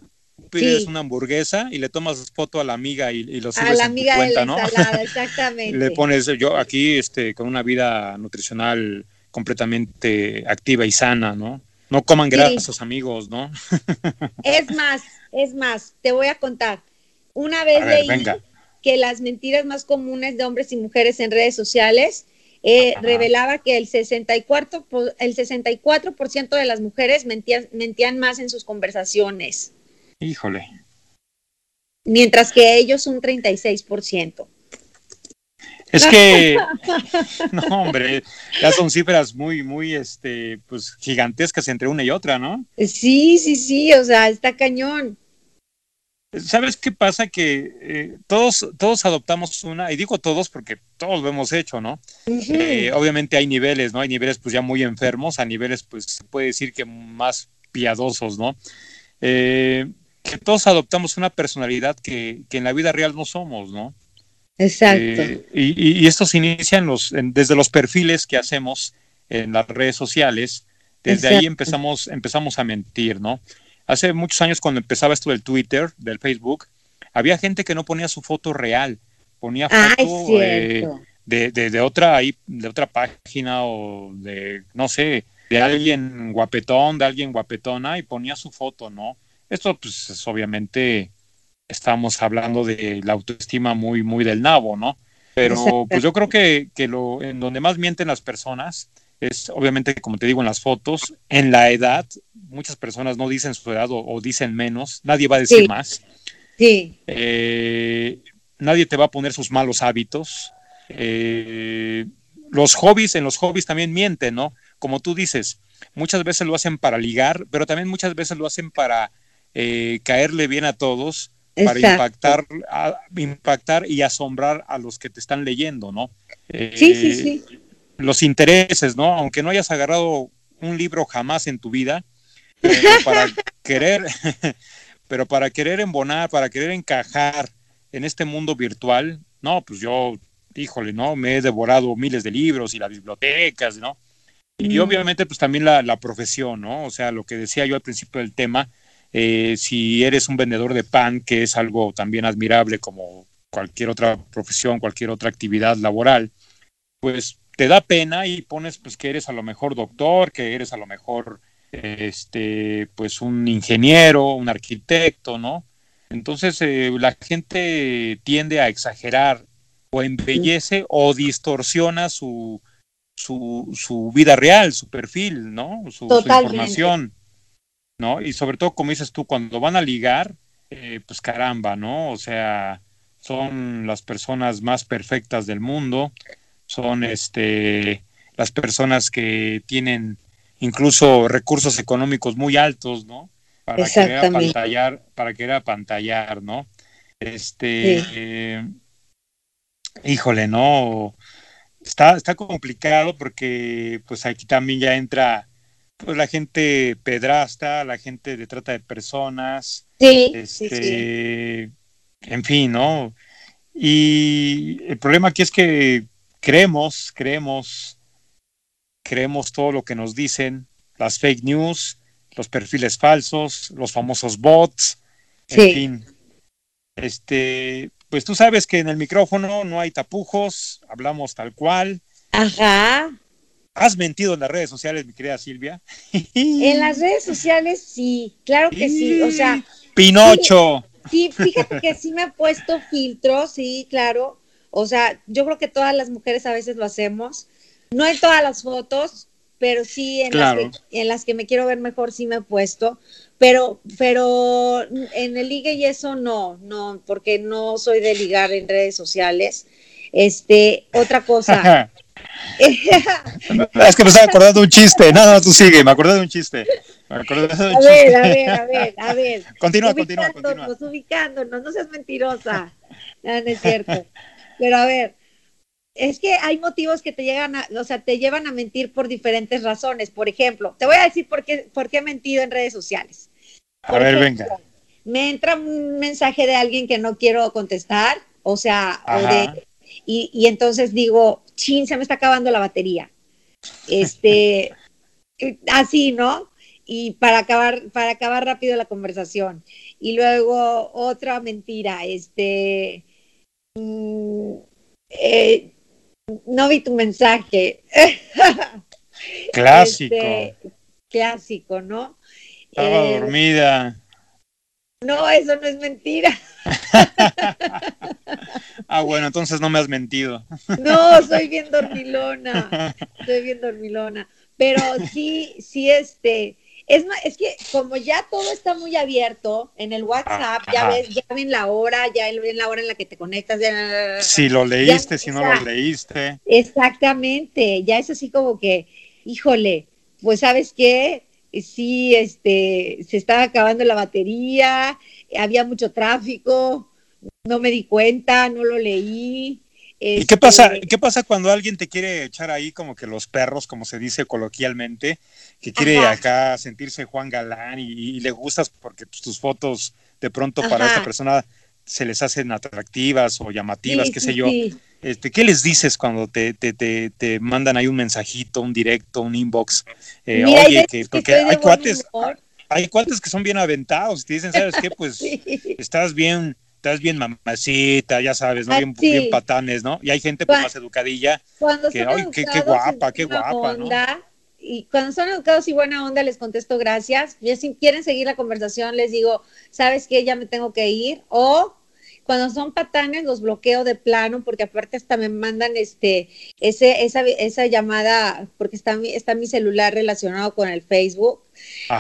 pides una hamburguesa y le tomas foto a la amiga y, lo subes a la amiga de la ensalada, exactamente. le pones yo aquí este con una vida nutricional completamente activa y sana, ¿no? No coman grasas, amigos, ¿no? es más, es más, te voy a contar. Una vez leí que las mentiras más comunes de hombres y mujeres en redes sociales eh, revelaba que el 64%, el 64 de las mujeres mentían, mentían más en sus conversaciones. Híjole. Mientras que ellos un 36%. Es que, no, hombre, ya son cifras muy, muy, este, pues, gigantescas entre una y otra, ¿no? Sí, sí, sí, o sea, está cañón. ¿Sabes qué pasa? Que eh, todos, todos adoptamos una, y digo todos porque todos lo hemos hecho, ¿no? Eh, obviamente hay niveles, ¿no? Hay niveles pues ya muy enfermos, a niveles pues se puede decir que más piadosos, ¿no? Eh, que todos adoptamos una personalidad que, que, en la vida real no somos, ¿no? Exacto. y, y, esto se inicia los, desde los perfiles que hacemos en las redes sociales, desde ahí empezamos, empezamos a mentir, ¿no? Hace muchos años cuando empezaba esto del Twitter, del Facebook, había gente que no ponía su foto real, ponía foto eh, de, de, otra de otra página o de, no sé, de alguien guapetón, de alguien guapetona y ponía su foto, ¿no? Esto pues es, obviamente estamos hablando de la autoestima muy, muy del nabo, ¿no? Pero pues yo creo que, que lo, en donde más mienten las personas es obviamente, como te digo, en las fotos, en la edad, muchas personas no dicen su edad o, dicen menos, nadie va a decir más. Sí. Eh, nadie te va a poner sus malos hábitos. Eh, los hobbies, en los hobbies también mienten, ¿no? Como tú dices, muchas veces lo hacen para ligar, pero también muchas veces lo hacen para eh, caerle bien a todos, para impactar, impactar y asombrar a los que te están leyendo, ¿no? sí, sí, sí los intereses, ¿no? Aunque no hayas agarrado un libro jamás en tu vida, pero para querer, pero para querer embonar, para querer encajar en este mundo virtual, no, pues yo, híjole, ¿no? Me he devorado miles de libros y las bibliotecas, ¿no? Y mm. obviamente, pues también la, la, profesión, ¿no? O sea, lo que decía yo al principio del tema, eh, si eres un vendedor de pan, que es algo también admirable como cualquier otra profesión, cualquier otra actividad laboral, pues te da pena y pones pues que eres a lo mejor doctor, que eres a lo mejor este pues un ingeniero, un arquitecto, ¿no? Entonces eh, la gente tiende a exagerar o embellece o distorsiona su, su, su vida real, su perfil, ¿no? Su, información, ¿no? Y sobre todo, como dices tú, cuando van a ligar, eh, pues caramba, ¿no? O sea, son las personas más perfectas del mundo, son este, las personas que tienen incluso recursos económicos muy altos, ¿no? Para querer apantallar, para querer apantallar, ¿no? Este, híjole, no, está, está complicado porque pues aquí también ya entra pues la gente pedrasta, la gente de trata de personas, sí, este, en fin, ¿no? Y el problema aquí es que creemos, creemos, creemos todo lo que nos dicen, las fake news, los perfiles falsos, los famosos bots, en fin. Este, pues tú sabes que en el micrófono no hay tapujos, hablamos tal cual. Ajá. ¿Has mentido en las redes sociales, mi querida Silvia? En las redes sociales sí, claro que sí, o sea. Pinocho. Sí, sí, fíjate que sí me he puesto filtros, sí, claro. O sea, yo creo que todas las mujeres a veces lo hacemos. No en todas las fotos, pero sí en, las, que, en las que me quiero ver mejor sí me he puesto. Pero, pero en el ligue y eso no, no, porque no soy de ligar en redes sociales. Este, otra cosa. es que me estaba acordando de un chiste. No, no, tú sigue, me acordé de un chiste. Me acordé de un a ver, a ver, a ver, a ver. Continúa, continúa, continúa. Ubicándonos, no seas mentirosa. No, no es cierto. Pero a ver, es que hay motivos que te llegan a, o sea, te llevan a mentir por diferentes razones. Por ejemplo, te voy a decir por qué, por qué he mentido en redes sociales. a ver, venga. Me entra un mensaje de alguien que no quiero contestar, o sea, y, y, entonces digo, chin, se me está acabando la batería. Este, así, ¿no? Y para acabar, para acabar rápido la conversación. Y luego otra mentira, este, Mm, eh, no vi tu mensaje. Clásico. Este, clásico, ¿no? Estaba eh, dormida. No, eso no es mentira. ah, bueno, entonces no me has mentido. no, soy bien dormilona. Soy bien dormilona. Pero sí, sí, este, es, es que como ya todo está muy abierto en el WhatsApp, ya ves, ya ven la hora, ya ven la hora en la que te conectas. si lo leíste, si no lo leíste. Exactamente, ya es así como que, híjole, pues sabes qué, sí, este, se estaba acabando la batería, había mucho tráfico, no me di cuenta, no lo leí. ¿Y qué pasa, qué pasa cuando alguien te quiere echar ahí como que los perros, como se dice coloquialmente, que quiere acá sentirse Juan Galán y, le gustas porque tus fotos de pronto para esta persona se les hacen atractivas o llamativas, qué sé yo. Este, ¿Qué les dices cuando te, te, te, te, mandan ahí un mensajito, un directo, un inbox? Eh, oye, que, porque hay cuates, hay cuates que son bien aventados y te dicen, ¿sabes qué? Pues estás bien estás bien mamacita, ya sabes, ¿no? Bien, bien, patanes, ¿no? Y hay gente pues, más educadilla que, ay, qué, qué, guapa, qué guapa, ¿no? Y cuando son educados y buena onda, les contesto gracias. Y si quieren seguir la conversación, les digo, ¿sabes qué? Ya me tengo que ir. O cuando son patanes, los bloqueo de plano, porque aparte hasta me mandan este, ese, esa, esa llamada, porque está mi, está mi celular relacionado con el Facebook,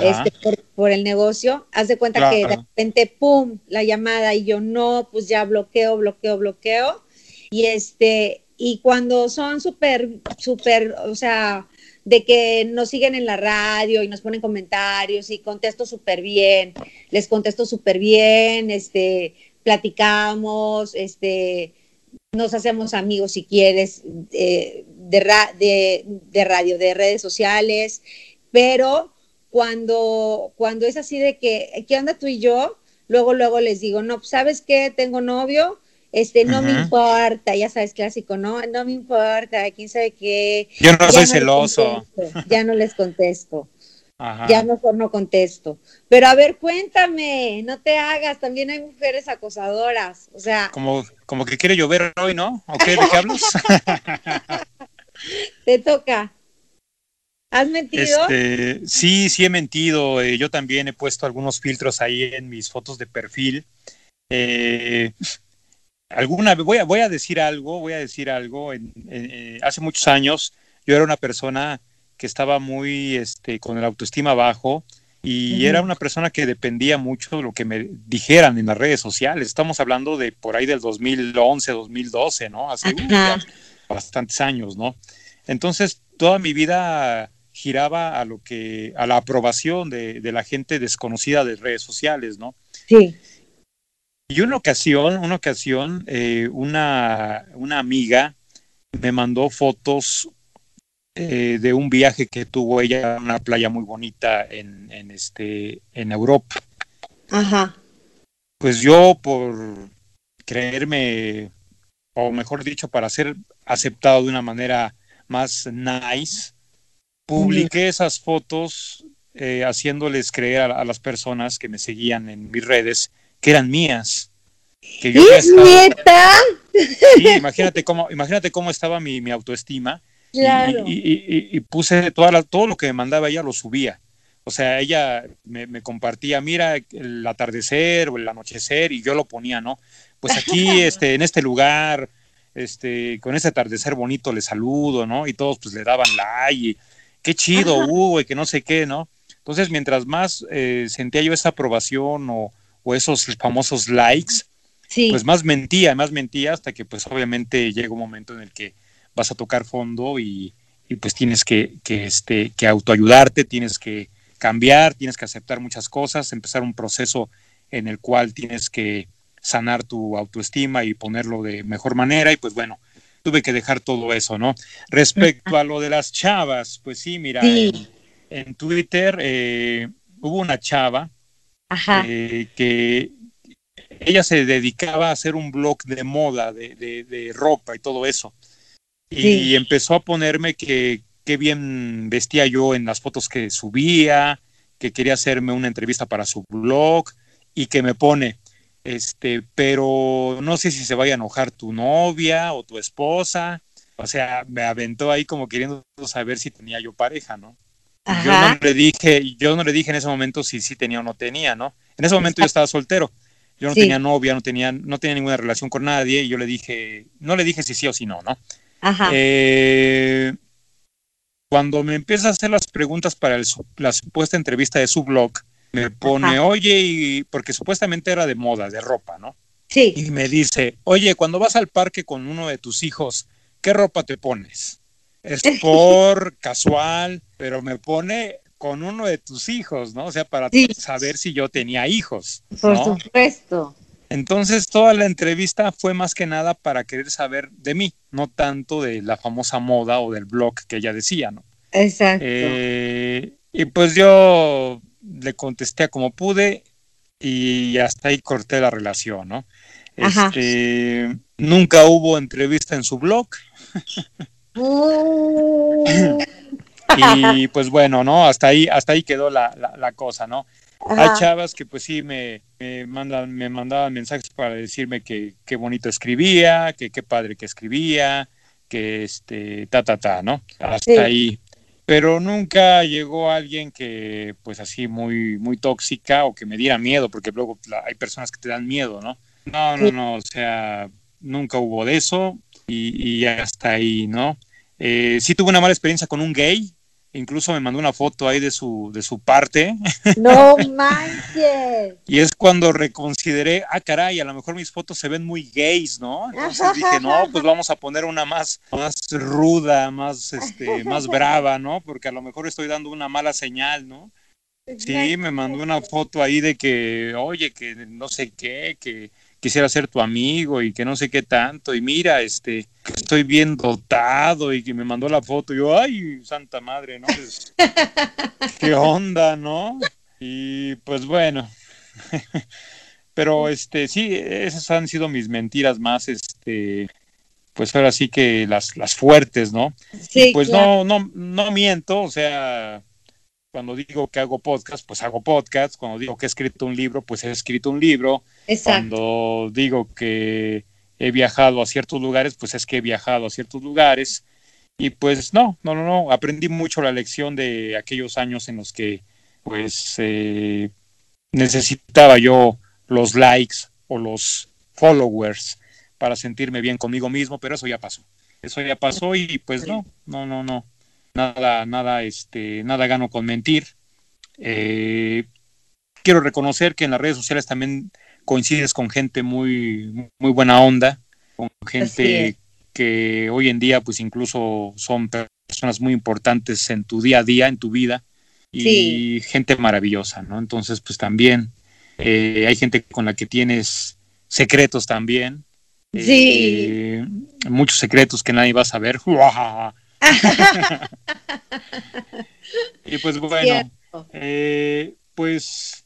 este, por, el negocio. Haz de cuenta que de repente, ¡pum! la llamada y yo no, pues ya bloqueo, bloqueo, bloqueo. Y este, y cuando son súper, súper, o sea, de que nos siguen en la radio y nos ponen comentarios y contesto súper bien, les contesto súper bien, este, platicamos, este, nos hacemos amigos si quieres de, de, de, radio, de redes sociales, pero cuando, cuando es así de que, ¿qué onda tú y yo? Luego, luego les digo, no, ¿sabes qué? Tengo novio, este, no me importa, ya sabes, clásico, no, no me importa, quién sabe qué. Yo no soy celoso. ya no les contesto. Ya mejor no contesto. Pero a ver, cuéntame, no te hagas, también hay mujeres acosadoras, o sea. Como, como que quiere llover hoy, ¿no? ¿O qué? ¿De qué hablas? te toca. ¿Has mentido? Este, sí, sí he mentido. Eh, yo también he puesto algunos filtros ahí en mis fotos de perfil. Eh, alguna voy a, voy a decir algo, voy a decir algo. Eh, hace muchos años yo era una persona que estaba muy este, con el autoestima bajo y era una persona que dependía mucho de lo que me dijeran en las redes sociales. Estamos hablando de por ahí del 2011, 2012, ¿no? Hace bastantes años, ¿no? Entonces, toda mi vida giraba a lo que, a la aprobación de, la gente desconocida de redes sociales, ¿no? Sí. Y una ocasión, una ocasión, eh, una, una amiga me mandó fotos eh, de un viaje que tuvo ella a una playa muy bonita en, en, este, en Europa. Ajá. Pues yo por creerme, o mejor dicho, para ser aceptado de una manera más nice, publiqué esas fotos eh, haciéndoles creer a, las personas que me seguían en mis redes que eran mías. Que yo ¿Es neta? Sí, imagínate cómo, imagínate cómo estaba mi, mi autoestima y, puse toda todo lo que me mandaba ella, lo subía. O sea, ella me, compartía, mira, el atardecer o el anochecer, y yo lo ponía, ¿no? Pues aquí, este, en este lugar, este, con ese atardecer bonito le saludo, ¿no? Y todos pues le daban like, y qué chido, Hugo, y que no sé qué, ¿no? Entonces, mientras más eh, sentía yo esa aprobación o, esos famosos likes, pues más mentía, más mentía, hasta que pues obviamente llega un momento en el que vas a tocar fondo y, pues tienes que, que, este, que autoayudarte, tienes que cambiar, tienes que aceptar muchas cosas, empezar un proceso en el cual tienes que sanar tu autoestima y ponerlo de mejor manera. Y pues bueno, tuve que dejar todo eso, ¿no? Respecto a lo de las chavas, pues sí, mira, En, Twitter eh, hubo una chava eh, que ella se dedicaba a hacer un blog de moda, de, de ropa y todo eso y empezó a ponerme que qué bien vestía yo en las fotos que subía, que quería hacerme una entrevista para su blog y que me pone, este, pero no sé si se vaya a enojar tu novia o tu esposa. O sea, me aventó ahí como queriendo saber si tenía yo pareja, ¿no? Yo no le dije, yo no le dije en ese momento si sí tenía o no tenía, ¿no? En ese momento yo estaba soltero. Yo no tenía novia, no tenía, no tenía ninguna relación con nadie, y yo le dije, no le dije si sí o si no, ¿no? Eh, cuando me empieza a hacer las preguntas para la supuesta entrevista de su blog, me pone, oye, y, porque supuestamente era de moda, de ropa, ¿no? Sí. Y me dice, oye, cuando vas al parque con uno de tus hijos, ¿qué ropa te pones? Es por casual, pero me pone con uno de tus hijos, ¿no? O sea, para Sí. saber si yo tenía hijos. Por ¿no? supuesto. Entonces, toda la entrevista fue más que nada para querer saber de mí, no tanto de la famosa moda o del blog que ella decía, ¿no? Exacto. Eh, y pues yo le contesté como pude y hasta ahí corté la relación, ¿no? Ajá. Este, nunca hubo entrevista en su blog Uh, y pues bueno, ¿no? Hasta ahí, hasta ahí quedó la, la, la cosa, ¿no? Hay ajá. chavas que pues sí me, me, mandan, me mandaban mensajes para decirme que qué bonito escribía, que qué padre que escribía, que este, ta, ta, ta, ¿no? Hasta Sí. ahí. Pero nunca llegó alguien que pues así muy, muy tóxica o que me diera miedo, porque luego hay personas que te dan miedo, ¿no? No, no, no, o sea, nunca hubo de eso y, y hasta ahí, ¿no? Eh, sí tuve una mala experiencia con un gay, incluso me mandó una foto ahí de su, de su parte. No manches. Y es cuando reconsideré, ah, caray, a lo mejor mis fotos se ven muy gays, ¿no? Entonces dije, no, pues vamos a poner una más, más ruda, más, este, más brava, ¿no? Porque a lo mejor estoy dando una mala señal, ¿no? Sí, me mandó una foto ahí de que, oye, que no sé qué, que quisiera ser tu amigo y que no sé qué tanto. Y mira, este, que estoy bien dotado y que me mandó la foto. Y yo, ay, santa madre, ¿no? Pues, ¿Qué onda, no? Y pues bueno. Pero este, sí, esas han sido mis mentiras más, este, pues ahora sí que las, las fuertes, ¿no? Sí, pues claro. no, no, no miento, o sea, cuando digo que hago podcast, pues hago podcast, cuando digo que he escrito un libro, pues he escrito un libro, Exacto. cuando digo que he viajado a ciertos lugares, pues es que he viajado a ciertos lugares, y pues no, no, no, no, aprendí mucho la lección de aquellos años en los que pues eh, necesitaba yo los likes o los followers para sentirme bien conmigo mismo, pero eso ya pasó. Eso ya pasó y pues no, no, no, no. Nada, nada, este, nada gano con mentir. Eh, quiero reconocer que en las redes sociales también coincides con gente muy, muy buena onda, con gente es. que hoy en día pues incluso son personas muy importantes en tu día a día, en tu vida, y Sí. gente maravillosa, ¿no? Entonces pues también eh, hay gente con la que tienes secretos también. Sí. Eh, muchos secretos que nadie va a saber. y pues bueno, eh, pues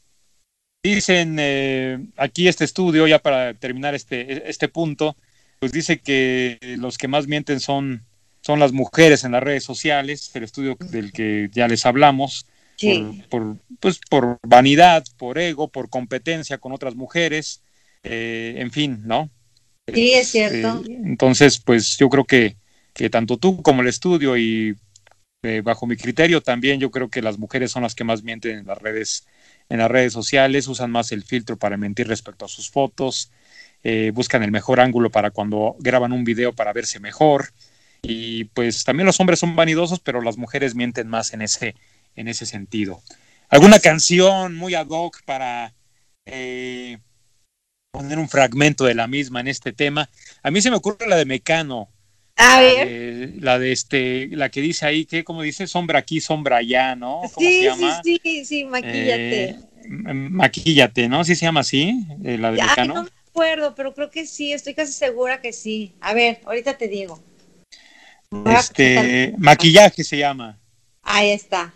dicen eh, aquí este estudio, ya para terminar este, este punto, pues dice que los que más mienten son, son las mujeres en las redes sociales, el estudio del que ya les hablamos, Sí. por, por, pues, por vanidad, por ego, por competencia con otras mujeres, eh, en fin, ¿no? Sí, es cierto. Entonces, pues yo creo que, que tanto tú como el estudio y eh, bajo mi criterio también yo creo que las mujeres son las que más mienten en las redes en las redes sociales, usan más el filtro para mentir respecto a sus fotos, eh, buscan el mejor ángulo para cuando graban un video para verse mejor y pues también los hombres son vanidosos, pero las mujeres mienten más en ese en ese sentido. ¿Alguna canción muy ad hoc para eh, poner un fragmento de la misma en este tema? A mí se me ocurre la de Mecano, A ver. la de este, la que dice ahí que, como dice, sombra aquí, sombra allá, ¿no? ¿Cómo Sí, se sí, llama? sí, sí, maquíllate. Eh, m- maquíllate, ¿no? ¿Sí se llama así? eh, la de Ay, Mecano. no me acuerdo, pero creo que sí, estoy casi segura que sí. A ver, ahorita te digo. Este, maquillaje se llama. Ahí está.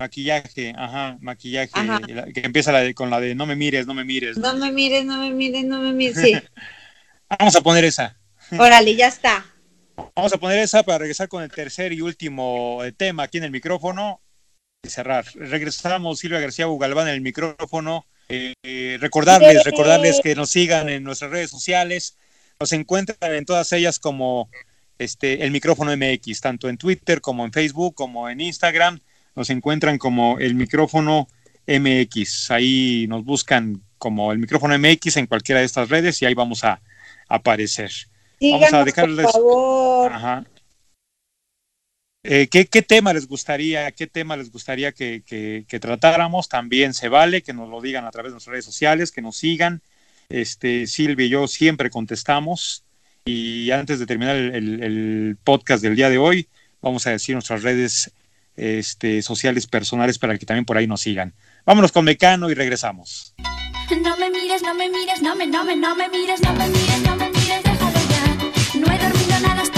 Maquillaje, ajá, maquillaje. Ajá. que empieza la de- con la de no me mires, no me mires. No me mires, no me mires, no me mires. Sí. Vamos a poner esa. Órale, ya está. Vamos a poner esa para regresar con el tercer y último eh, tema aquí en el micrófono y cerrar. Regresamos Silvia García Bugalván en el micrófono. Eh, recordarles, recordarles que nos sigan en nuestras redes sociales. Nos encuentran en todas ellas como este el micrófono MX, tanto en Twitter como en Facebook, como en Instagram. Nos encuentran como el micrófono MX. Ahí nos buscan como el micrófono MX en cualquiera de estas redes y ahí vamos a aparecer. Vamos a dejarles- por favor. Ajá. Eh, ¿qué, qué tema les gustaría, qué tema les gustaría que, que- que tratáramos? También se vale que nos lo digan a través de nuestras redes sociales, que nos sigan. Este, Silvia y yo siempre contestamos. Y antes de terminar el, el- el podcast del día de hoy, vamos a decir nuestras redes este, sociales personales para que también por ahí nos sigan. Vámonos con Mecano y regresamos. No me mires, no me mires, no me, no me, no me mires, no me mires, no me nada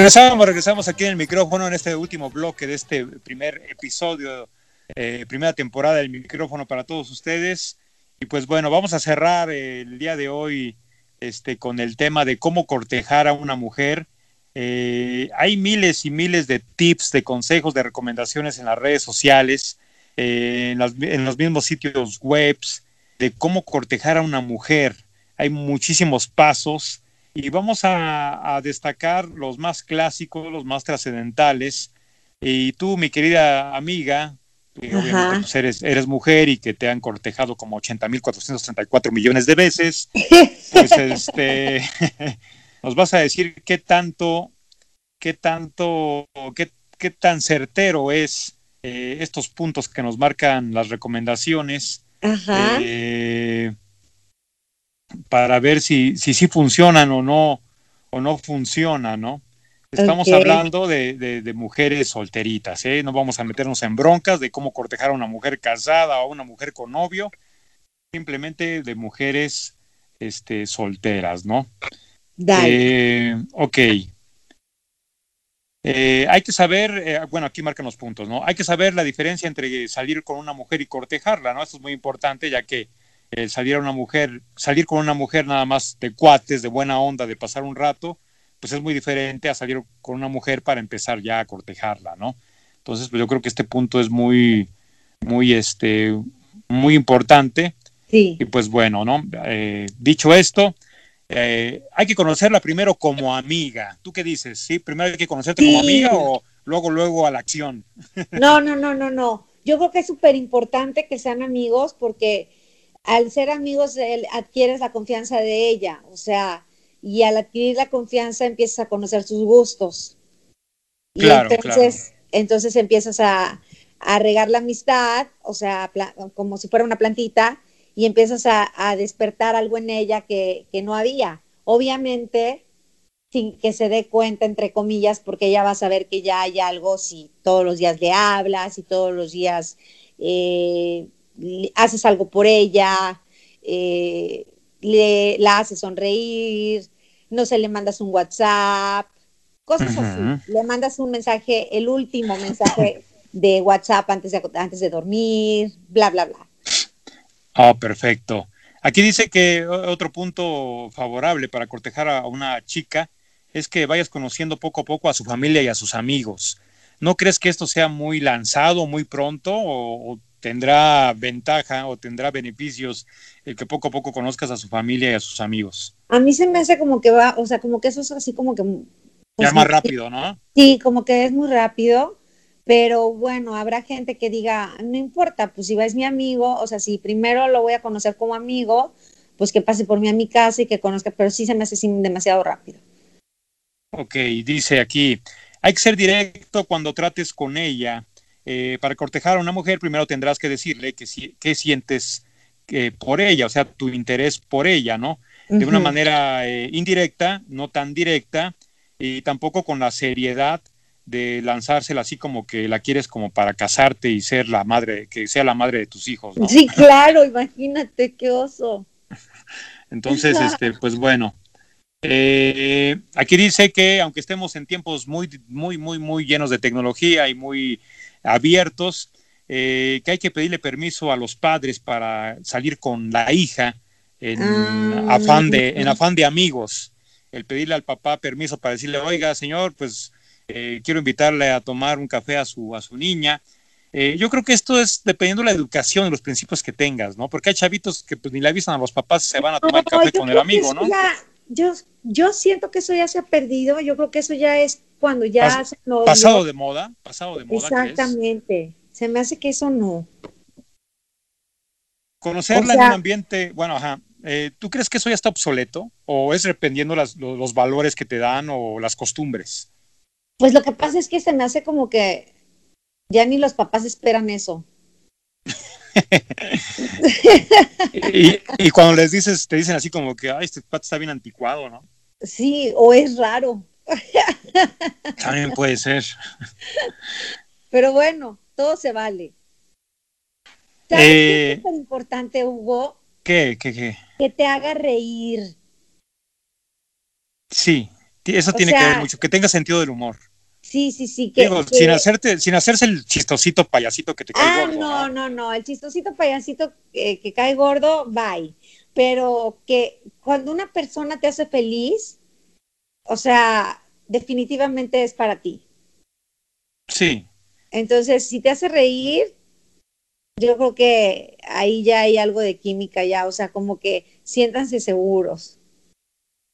Regresamos, regresamos aquí en el micrófono en este último bloque de este primer episodio, eh, primera temporada del micrófono para todos ustedes. Y pues bueno, vamos a cerrar el día de hoy este, con el tema de cómo cortejar a una mujer. Eh, hay miles y miles de tips, de consejos, de recomendaciones en las redes sociales, eh, en, en los mismos sitios webs, de cómo cortejar a una mujer. Hay muchísimos pasos y vamos a, a destacar los más clásicos, los más trascendentales. Y tú, mi querida amiga, que obviamente pues, eres, eres mujer y que te han cortejado como 80.434 millones de veces, pues este, nos vas a decir qué tanto, qué tanto, qué, qué tan certero es eh, estos puntos que nos marcan las recomendaciones Ajá. eh, para ver si, si sí funcionan o no, o no funcionan, ¿no? Estamos hablando de, de- de mujeres solteritas, ¿eh? No vamos a meternos en broncas de cómo cortejar a una mujer casada o a una mujer con novio, simplemente de mujeres este, solteras, ¿no? Dale. Eh, ok. Eh, hay que saber, eh, bueno, aquí marcan los puntos, ¿no? Hay que saber la diferencia entre salir con una mujer y cortejarla, ¿no? Esto es muy importante, ya que el salir a una mujer, salir con una mujer nada más de cuates, de buena onda, de pasar un rato, pues es muy diferente a salir con una mujer para empezar ya a cortejarla, ¿no? Entonces, pues yo creo que este punto es muy, muy, este, muy importante. Sí. Y pues bueno, ¿no? Eh, dicho esto, eh, hay que conocerla primero como amiga. ¿Tú qué dices? ¿Sí? ¿Primero hay que conocerte como amiga o luego, luego a la acción? No, no, no, no, no. Yo creo que es súper importante que sean amigos porque al ser amigos el- adquieres la confianza de ella, o sea, y al adquirir la confianza empiezas a conocer sus gustos. Y Claro, entonces, entonces empiezas a, a regar la amistad, o sea, como si fuera una plantita, y empiezas a, a despertar algo en ella que, que no había. Obviamente, sin que se dé cuenta, entre comillas, porque ella va a saber que ya hay algo si todos los días le hablas, si todos los días eh, haces algo por ella, eh, le, la haces sonreír, no se le mandas un WhatsApp, cosas así. Le mandas un mensaje, el último mensaje de WhatsApp antes de, antes de dormir, bla, bla, bla. Ah, perfecto. Aquí dice que otro punto favorable para cortejar a una chica es que vayas conociendo poco a poco a su familia y a sus amigos. ¿No crees que esto sea muy lanzado muy pronto o, o tendrá ventaja o tendrá beneficios el que poco a poco conozcas a su familia y a sus amigos? A mí se me hace como que va, o sea, como que eso es así como que... Ya pues, más rápido, ¿no? Sí, como que es muy rápido, pero bueno, habrá gente que diga, no importa, pues si va es mi amigo, o sea, si primero lo voy a conocer como amigo, pues que pase por mí a mi casa y que conozca, pero sí se me hace demasiado rápido. Ok, dice aquí, hay que ser directo cuando trates con ella. Eh, para cortejar a una mujer, primero tendrás que decirle que, si, que sientes eh, por ella, o sea, tu interés por ella, ¿no? De una manera eh, indirecta, no tan directa, y tampoco con la seriedad de lanzársela así como que la quieres como para casarte y ser la madre, que sea la madre de tus hijos, ¿no? Sí, claro, imagínate qué oso. Entonces, este, pues bueno. Eh, aquí dice que aunque estemos en tiempos muy, muy, muy, muy llenos de tecnología y muy abiertos, eh, que hay que pedirle permiso a los padres para salir con la hija en Ah. afán de, en afán de amigos. El pedirle al papá permiso para decirle, oiga, señor, pues eh, quiero invitarle a tomar un café a su, a su niña. Eh, yo creo que esto es dependiendo de la educación y los principios que tengas, ¿no? Porque hay chavitos que pues, ni le avisan a los papás se van a tomar No, café con el amigo, ¿no? ya- yo, yo siento que eso ya se ha perdido. Yo creo que eso ya es cuando ya Pas- se novios. Pasado de moda, pasado de moda. Exactamente. Se me hace que eso no. Conocerla O sea- en un ambiente, bueno, ajá. eh, ¿Tú crees que eso ya está obsoleto? ¿O es dependiendo las, los, valores que te dan o las costumbres? Pues lo que pasa es que se me hace como que ya ni los papás esperan eso. y, y cuando les dices, te dicen así como que, ay, este pato está bien anticuado, ¿no? Sí, o es raro. También puede ser. Pero bueno, todo se vale. ¿Sabes Eh, qué es súper importante, Hugo? ¿Qué, qué, qué? Que te haga reír. Sí, eso O tiene que ver mucho, que tenga sentido del humor. Sí, sí, sí. Que, Digo, que- sin, hacerte, sin hacerse el chistosito payasito que te cae Ah, gordo, no, no, no. El chistosito payasito eh, que cae gordo, bye. Pero que cuando una persona te hace feliz, o sea, definitivamente es para ti. Sí, Entonces, si te hace reír, yo creo que ahí ya hay algo de química ya, o sea, como que siéntanse seguros,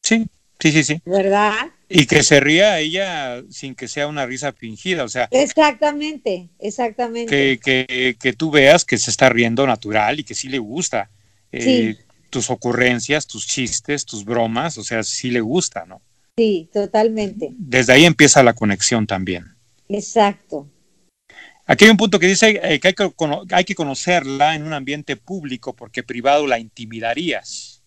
sí, sí, sí, sí. ¿verdad? Y que se ría ella sin que sea una risa fingida, o sea, Exactamente, exactamente. que, que, que tú veas que se está riendo natural y que sí le gusta eh, Sí. tus ocurrencias, tus chistes, tus bromas, o sea, sí le gusta, ¿no? Sí, totalmente. Desde ahí empieza la conexión también. Exacto. Aquí hay un punto que dice eh, que hay que, cono- hay que conocerla en un ambiente público porque privado la intimidarías.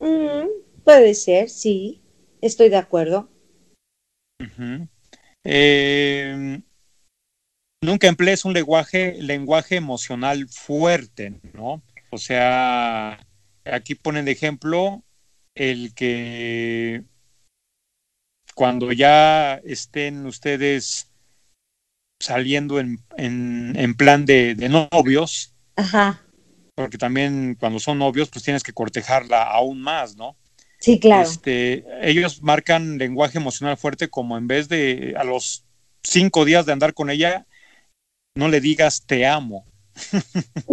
Mm, puede ser, sí. Estoy de acuerdo. Eh, nunca emplees un lenguaje, lenguaje emocional fuerte, ¿no? O sea, aquí ponen de ejemplo el que cuando ya estén ustedes saliendo en, en- en plan de, de novios, Ajá. porque también cuando son novios, pues tienes que cortejarla aún más, ¿no? Sí, claro. Este, ellos marcan lenguaje emocional fuerte como en vez de a los cinco días de andar con ella, no le digas te amo.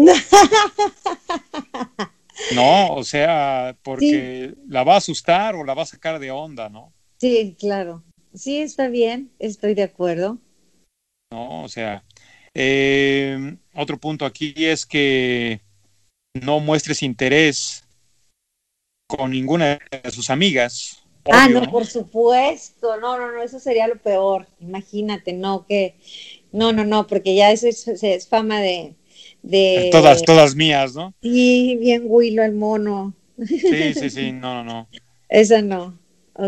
No, o sea, porque la va a asustar o la va a sacar de onda, ¿no? Sí, claro. Sí, está bien. Estoy de acuerdo. ¿No? O sea, eh, otro punto aquí es que no muestres interés con ninguna de sus amigas. ah, no, por supuesto. No, no, no, eso sería lo peor. Imagínate, no, que. No, no, no, porque ya eso es, es fama de. de Todas, todas mías, ¿no? Sí, bien Willo el mono. Sí, sí, sí, no, no, no. Esa no.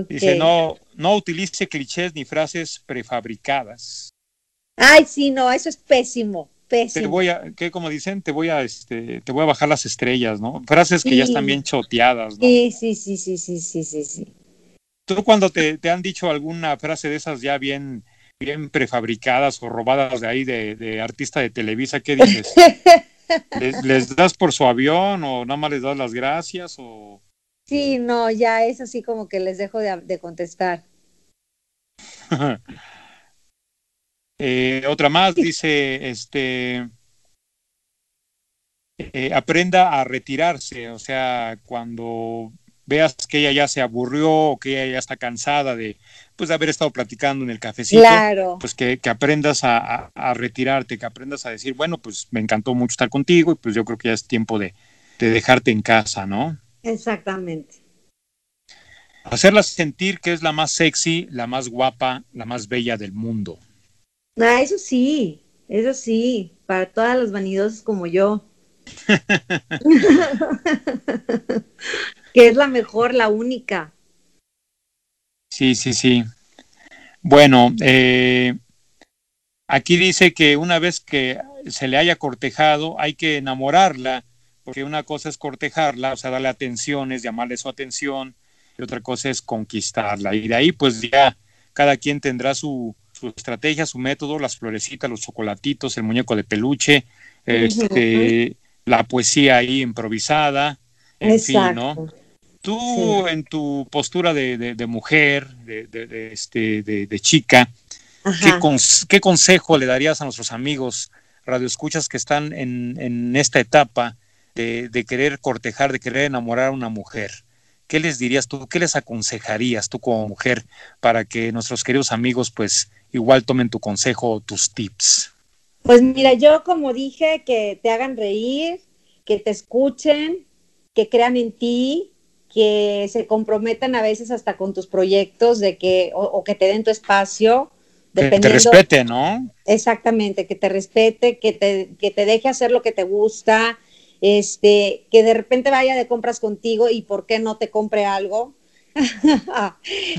Dice, no, no utilice clichés ni frases prefabricadas. Ay, sí, no, eso es pésimo. Te Pésimo. voy a, ¿qué como dicen? Te voy a, este, te voy a bajar las estrellas, ¿no? Frases que ya están bien choteadas, ¿no? Sí, sí, sí, sí, sí, sí, sí, sí. ¿Tú cuando te, te han dicho alguna frase de esas ya bien, bien prefabricadas o robadas de ahí de, de artista de Televisa, qué dices? ¿Les, les das por su avión o nada más les das las gracias o Sí, no, ya es así como que les dejo de, de contestar. Eh, otra más dice, este, eh, aprenda a retirarse, o sea, cuando veas que ella ya se aburrió o que ella ya está cansada de, pues, de haber estado platicando en el cafecito, Claro. pues que, que aprendas a, a- a retirarte, que aprendas a decir, bueno, pues me encantó mucho estar contigo y pues yo creo que ya es tiempo de, de dejarte en casa, ¿no? Exactamente. Hacerla sentir que es la más sexy, la más guapa, la más bella del mundo. Ah, eso sí, eso sí, para todas las vanidosas como yo. que es la mejor, la única. Sí, sí, sí. Bueno, eh, Aquí dice que una vez que se le haya cortejado, hay que enamorarla, porque una cosa es cortejarla, o sea, darle atenciones, llamarle su atención, y otra cosa es conquistarla. Y de ahí, pues ya cada quien tendrá su, su estrategia, su método, las florecitas, los chocolatitos, el muñeco de peluche, este, la poesía ahí improvisada, en fin, ¿no? Tú en tu postura de, de- de mujer, de, este, de, chica, ¿qué, Ajá. cons- qué consejo le darías a nuestros amigos radioescuchas que están en, en esta etapa de, de querer cortejar, de querer enamorar a una mujer? ¿Qué les dirías tú? ¿Qué les aconsejarías tú como mujer para que nuestros queridos amigos pues igual tomen tu consejo o tus tips? Pues mira, yo como dije, que te hagan reír, que te escuchen, que crean en ti, que se comprometan a veces hasta con tus proyectos, de que, o, o que te den tu espacio, Que te respete, ¿no? Exactamente, que te respete, que te, que te deje hacer lo que te gusta, este, que de repente vaya de compras contigo y por qué no te compre algo.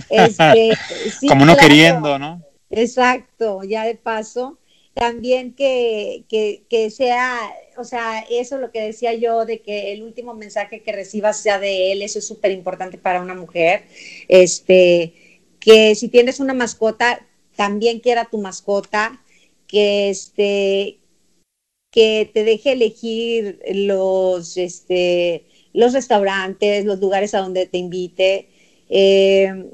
Este, sí, Como no claro. queriendo, ¿no? Exacto, ya de paso. También que, que, que sea, o sea, eso lo que decía yo, de que el último mensaje que recibas sea de él, eso es súper importante para una mujer. Este, que si tienes una mascota, también quiera tu mascota, que este, que te deje elegir los, este, los restaurantes, los lugares a donde te invite. eh,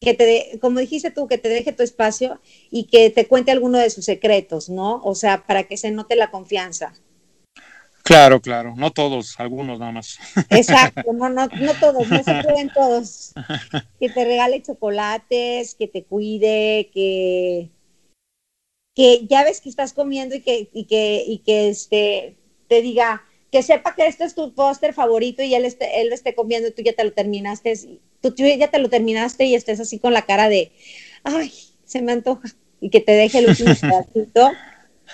que te, de- como dijiste tú, que te deje tu espacio y que te cuente alguno de sus secretos, ¿no? O sea, para que se note la confianza. Claro, claro, no todos, algunos nada más. Exacto, no, no, no todos, no se pueden todos. Que te regale chocolates, que te cuide, que, que ya ves que estás comiendo y que, y que, y que este, te diga, que sepa que este es tu póster favorito y él, esté, él lo esté comiendo y tú ya te lo terminaste, tú, tú ya te lo terminaste y estés así con la cara de, ay, se me antoja, y que te deje el último pedacito.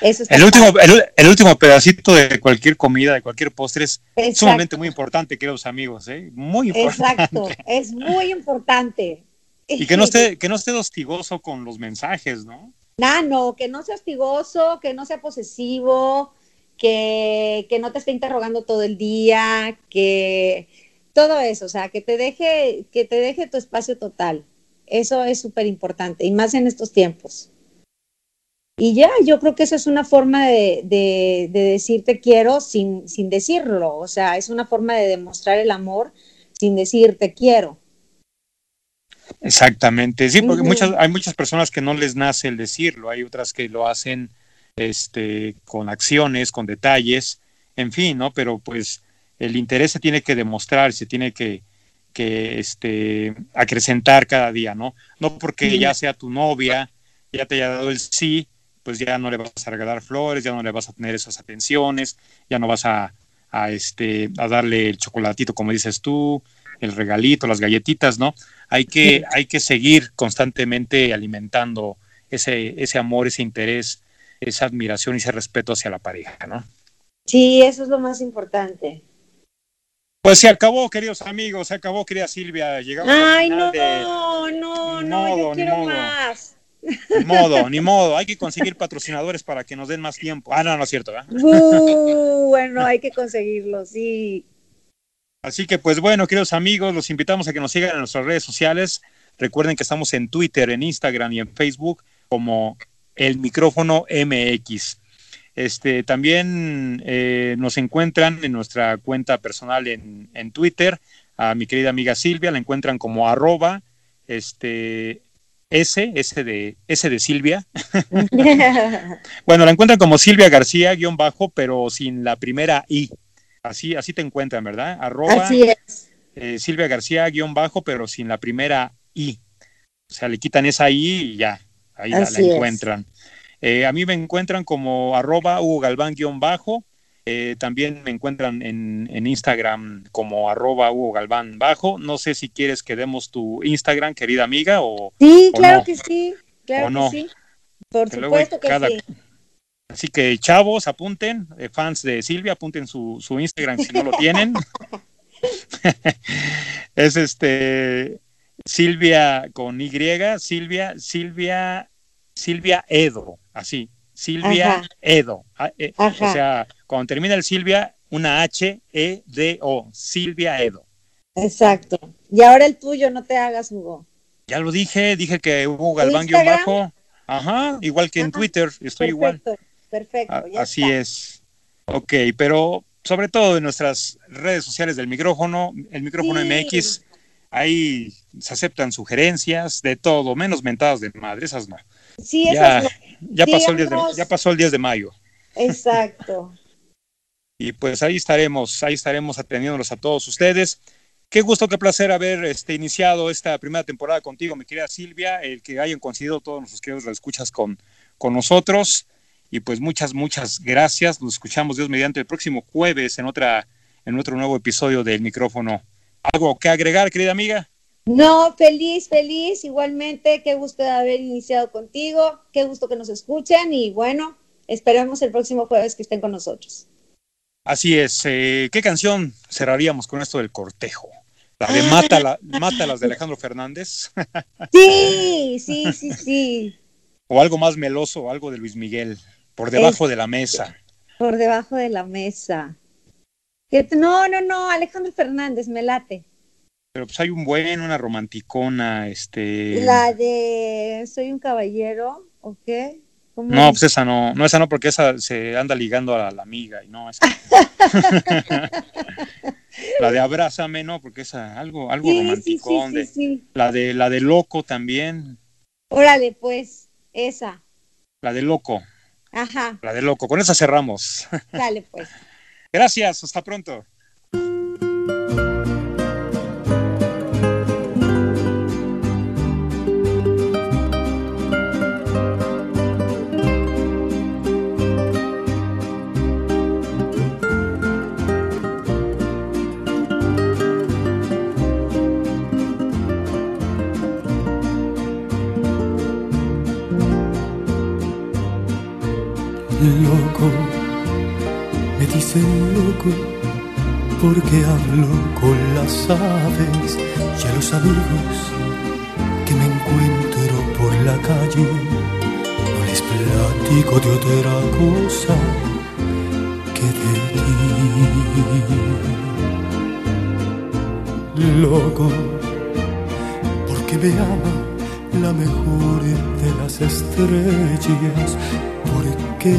Eso El último, el, el último pedacito de cualquier comida, de cualquier postre es Exacto. sumamente muy importante, queridos amigos, ¿eh? Muy importante. Exacto, es muy importante. Y que no esté, que no esté hostigoso con los mensajes, ¿no? Ah, no, que no sea hostigoso, que no sea posesivo, que, que no te esté interrogando todo el día, que todo eso, o sea, que te deje, que te deje tu espacio total. Eso es súper importante, y más en estos tiempos. Y ya, yo creo que eso es una forma de, de, de decir te quiero sin, sin decirlo, o sea, es una forma de demostrar el amor sin decir te quiero. Exactamente, sí, porque muchas, hay muchas personas que no les nace el decirlo, hay otras que lo hacen este, con acciones, con detalles, en fin, ¿no? Pero pues el interés se tiene que demostrar, se tiene que, que este, acrecentar cada día, ¿no? No porque ya sea tu novia, ya te haya dado el sí, pues ya no le vas a regalar flores, ya no le vas a tener esas atenciones, ya no vas a, a, este, a darle el chocolatito, como dices tú, el regalito, las galletitas, ¿no? Hay que, hay que seguir constantemente alimentando ese, ese amor, ese interés, esa admiración y ese respeto hacia la pareja, ¿no? Sí, eso es lo más importante. Pues se acabó, queridos amigos, se acabó, querida Silvia. Llegamos Ay, al no, de no, no, modo, yo quiero modo. más. ni modo, ni modo. Hay que conseguir patrocinadores para que nos den más tiempo. Ah, no, no es cierto, ¿verdad? Uh, bueno, hay que conseguirlo, sí. Así que, pues bueno, queridos amigos, los invitamos a que nos sigan en nuestras redes sociales. Recuerden que estamos en Twitter, en Instagram y en Facebook como el micrófono MX. Este, también eh, nos encuentran en nuestra cuenta personal en, en Twitter. A mi querida amiga Silvia la encuentran como arroba este, S, S de, S de Silvia. Bueno, la encuentran como Silvia García, guion bajo, pero sin la primera I. Así, así te encuentran, ¿verdad? Arroba Así es. eh, Silvia García, guion bajo, pero sin la primera I. O sea, le quitan esa I y ya, ahí la, encuentran. Eh, a mí me encuentran como arroba Hugo Galván, guion bajo. Eh, también me encuentran en, en Instagram como arroba Hugo Galván bajo. No sé si quieres que demos tu Instagram, querida amiga, o Sí, ¿O claro no? que sí, claro ¿O que no? sí. Por supuesto que cada- sí. Así que chavos, apunten, eh, fans de Silvia, apunten su, su Instagram si no lo tienen. es este Silvia con Y, Silvia, Silvia Silvia Edo, así, Silvia Ajá. Edo. Ah, eh. O sea, cuando termina el Silvia, una H, E, D, O, Silvia Edo. Exacto. Y ahora el tuyo, no te hagas, Hugo. Ya lo dije, dije que Hugo Galván guion Instagram? bajo. Ajá, igual que en Ajá. Twitter, estoy igual. Perfecto, ya así está. es. Ok, pero sobre todo en nuestras redes sociales del micrófono, el micrófono Sí. MX, ahí se aceptan sugerencias de todo, menos mentadas de madre, esas no. Sí, Ya, esas ya, pasó el 10 de, ya pasó el 10 de mayo. no. Exacto. Y pues ahí estaremos, ahí estaremos atendiéndolos a todos ustedes. Qué gusto, qué placer haber este, iniciado esta primera temporada contigo, mi querida Silvia, el que hayan coincidido todos nuestros queridos escuchas con, con nosotros. Y pues muchas, muchas gracias. Nos escuchamos Dios mediante el próximo jueves en otra, en otro nuevo episodio del micrófono. ¿Algo que agregar, querida amiga? No, feliz, feliz, igualmente, qué gusto de haber iniciado contigo, qué gusto que nos escuchen y bueno, esperemos el próximo jueves que estén con nosotros. Así es. eh, ¿Qué canción cerraríamos con esto del cortejo? La de Mátala, Mátalas de Alejandro Fernández. Sí, sí, sí, sí, o algo más meloso, algo de Luis Miguel, por debajo de la mesa. por debajo de la mesa. No, no, no, Alejandro Fernández, me late. Pero pues hay un buen, una romanticona, este. La de Soy un caballero, ¿o qué? ¿Cómo No, es? pues esa no, no, esa no, porque esa se anda ligando a la amiga y no, esa. la de Abrázame, no, porque esa, algo, algo Sí, sí, sí, romanticón. sí, de, sí. La de, la de Loco también, Órale, pues, esa. la de Loco, Ajá, la de Loco. Con esa cerramos. dale pues. Gracias, hasta pronto. Loco, me dicen loco porque hablo con las aves y a los amigos que me encuentro por la calle no les platico de otra cosa que de ti. Loco, porque me ama la mejor de las estrellas, porque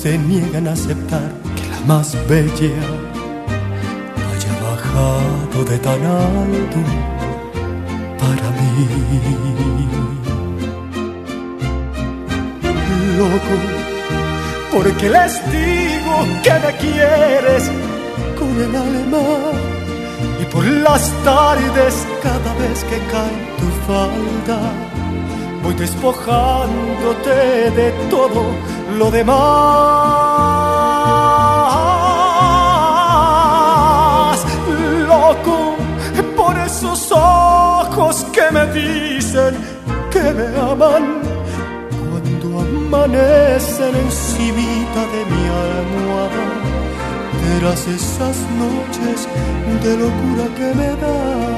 se niegan a aceptar que la más bella haya bajado de tan alto para mí. Loco, porque les digo que me quieres con el alma y por las tardes cada vez que cae tu falda voy despojándote de todo lo demás. Loco por esos ojos que me dicen que me aman cuando amanecen encimita de mi almohada tras esas noches de locura que me dan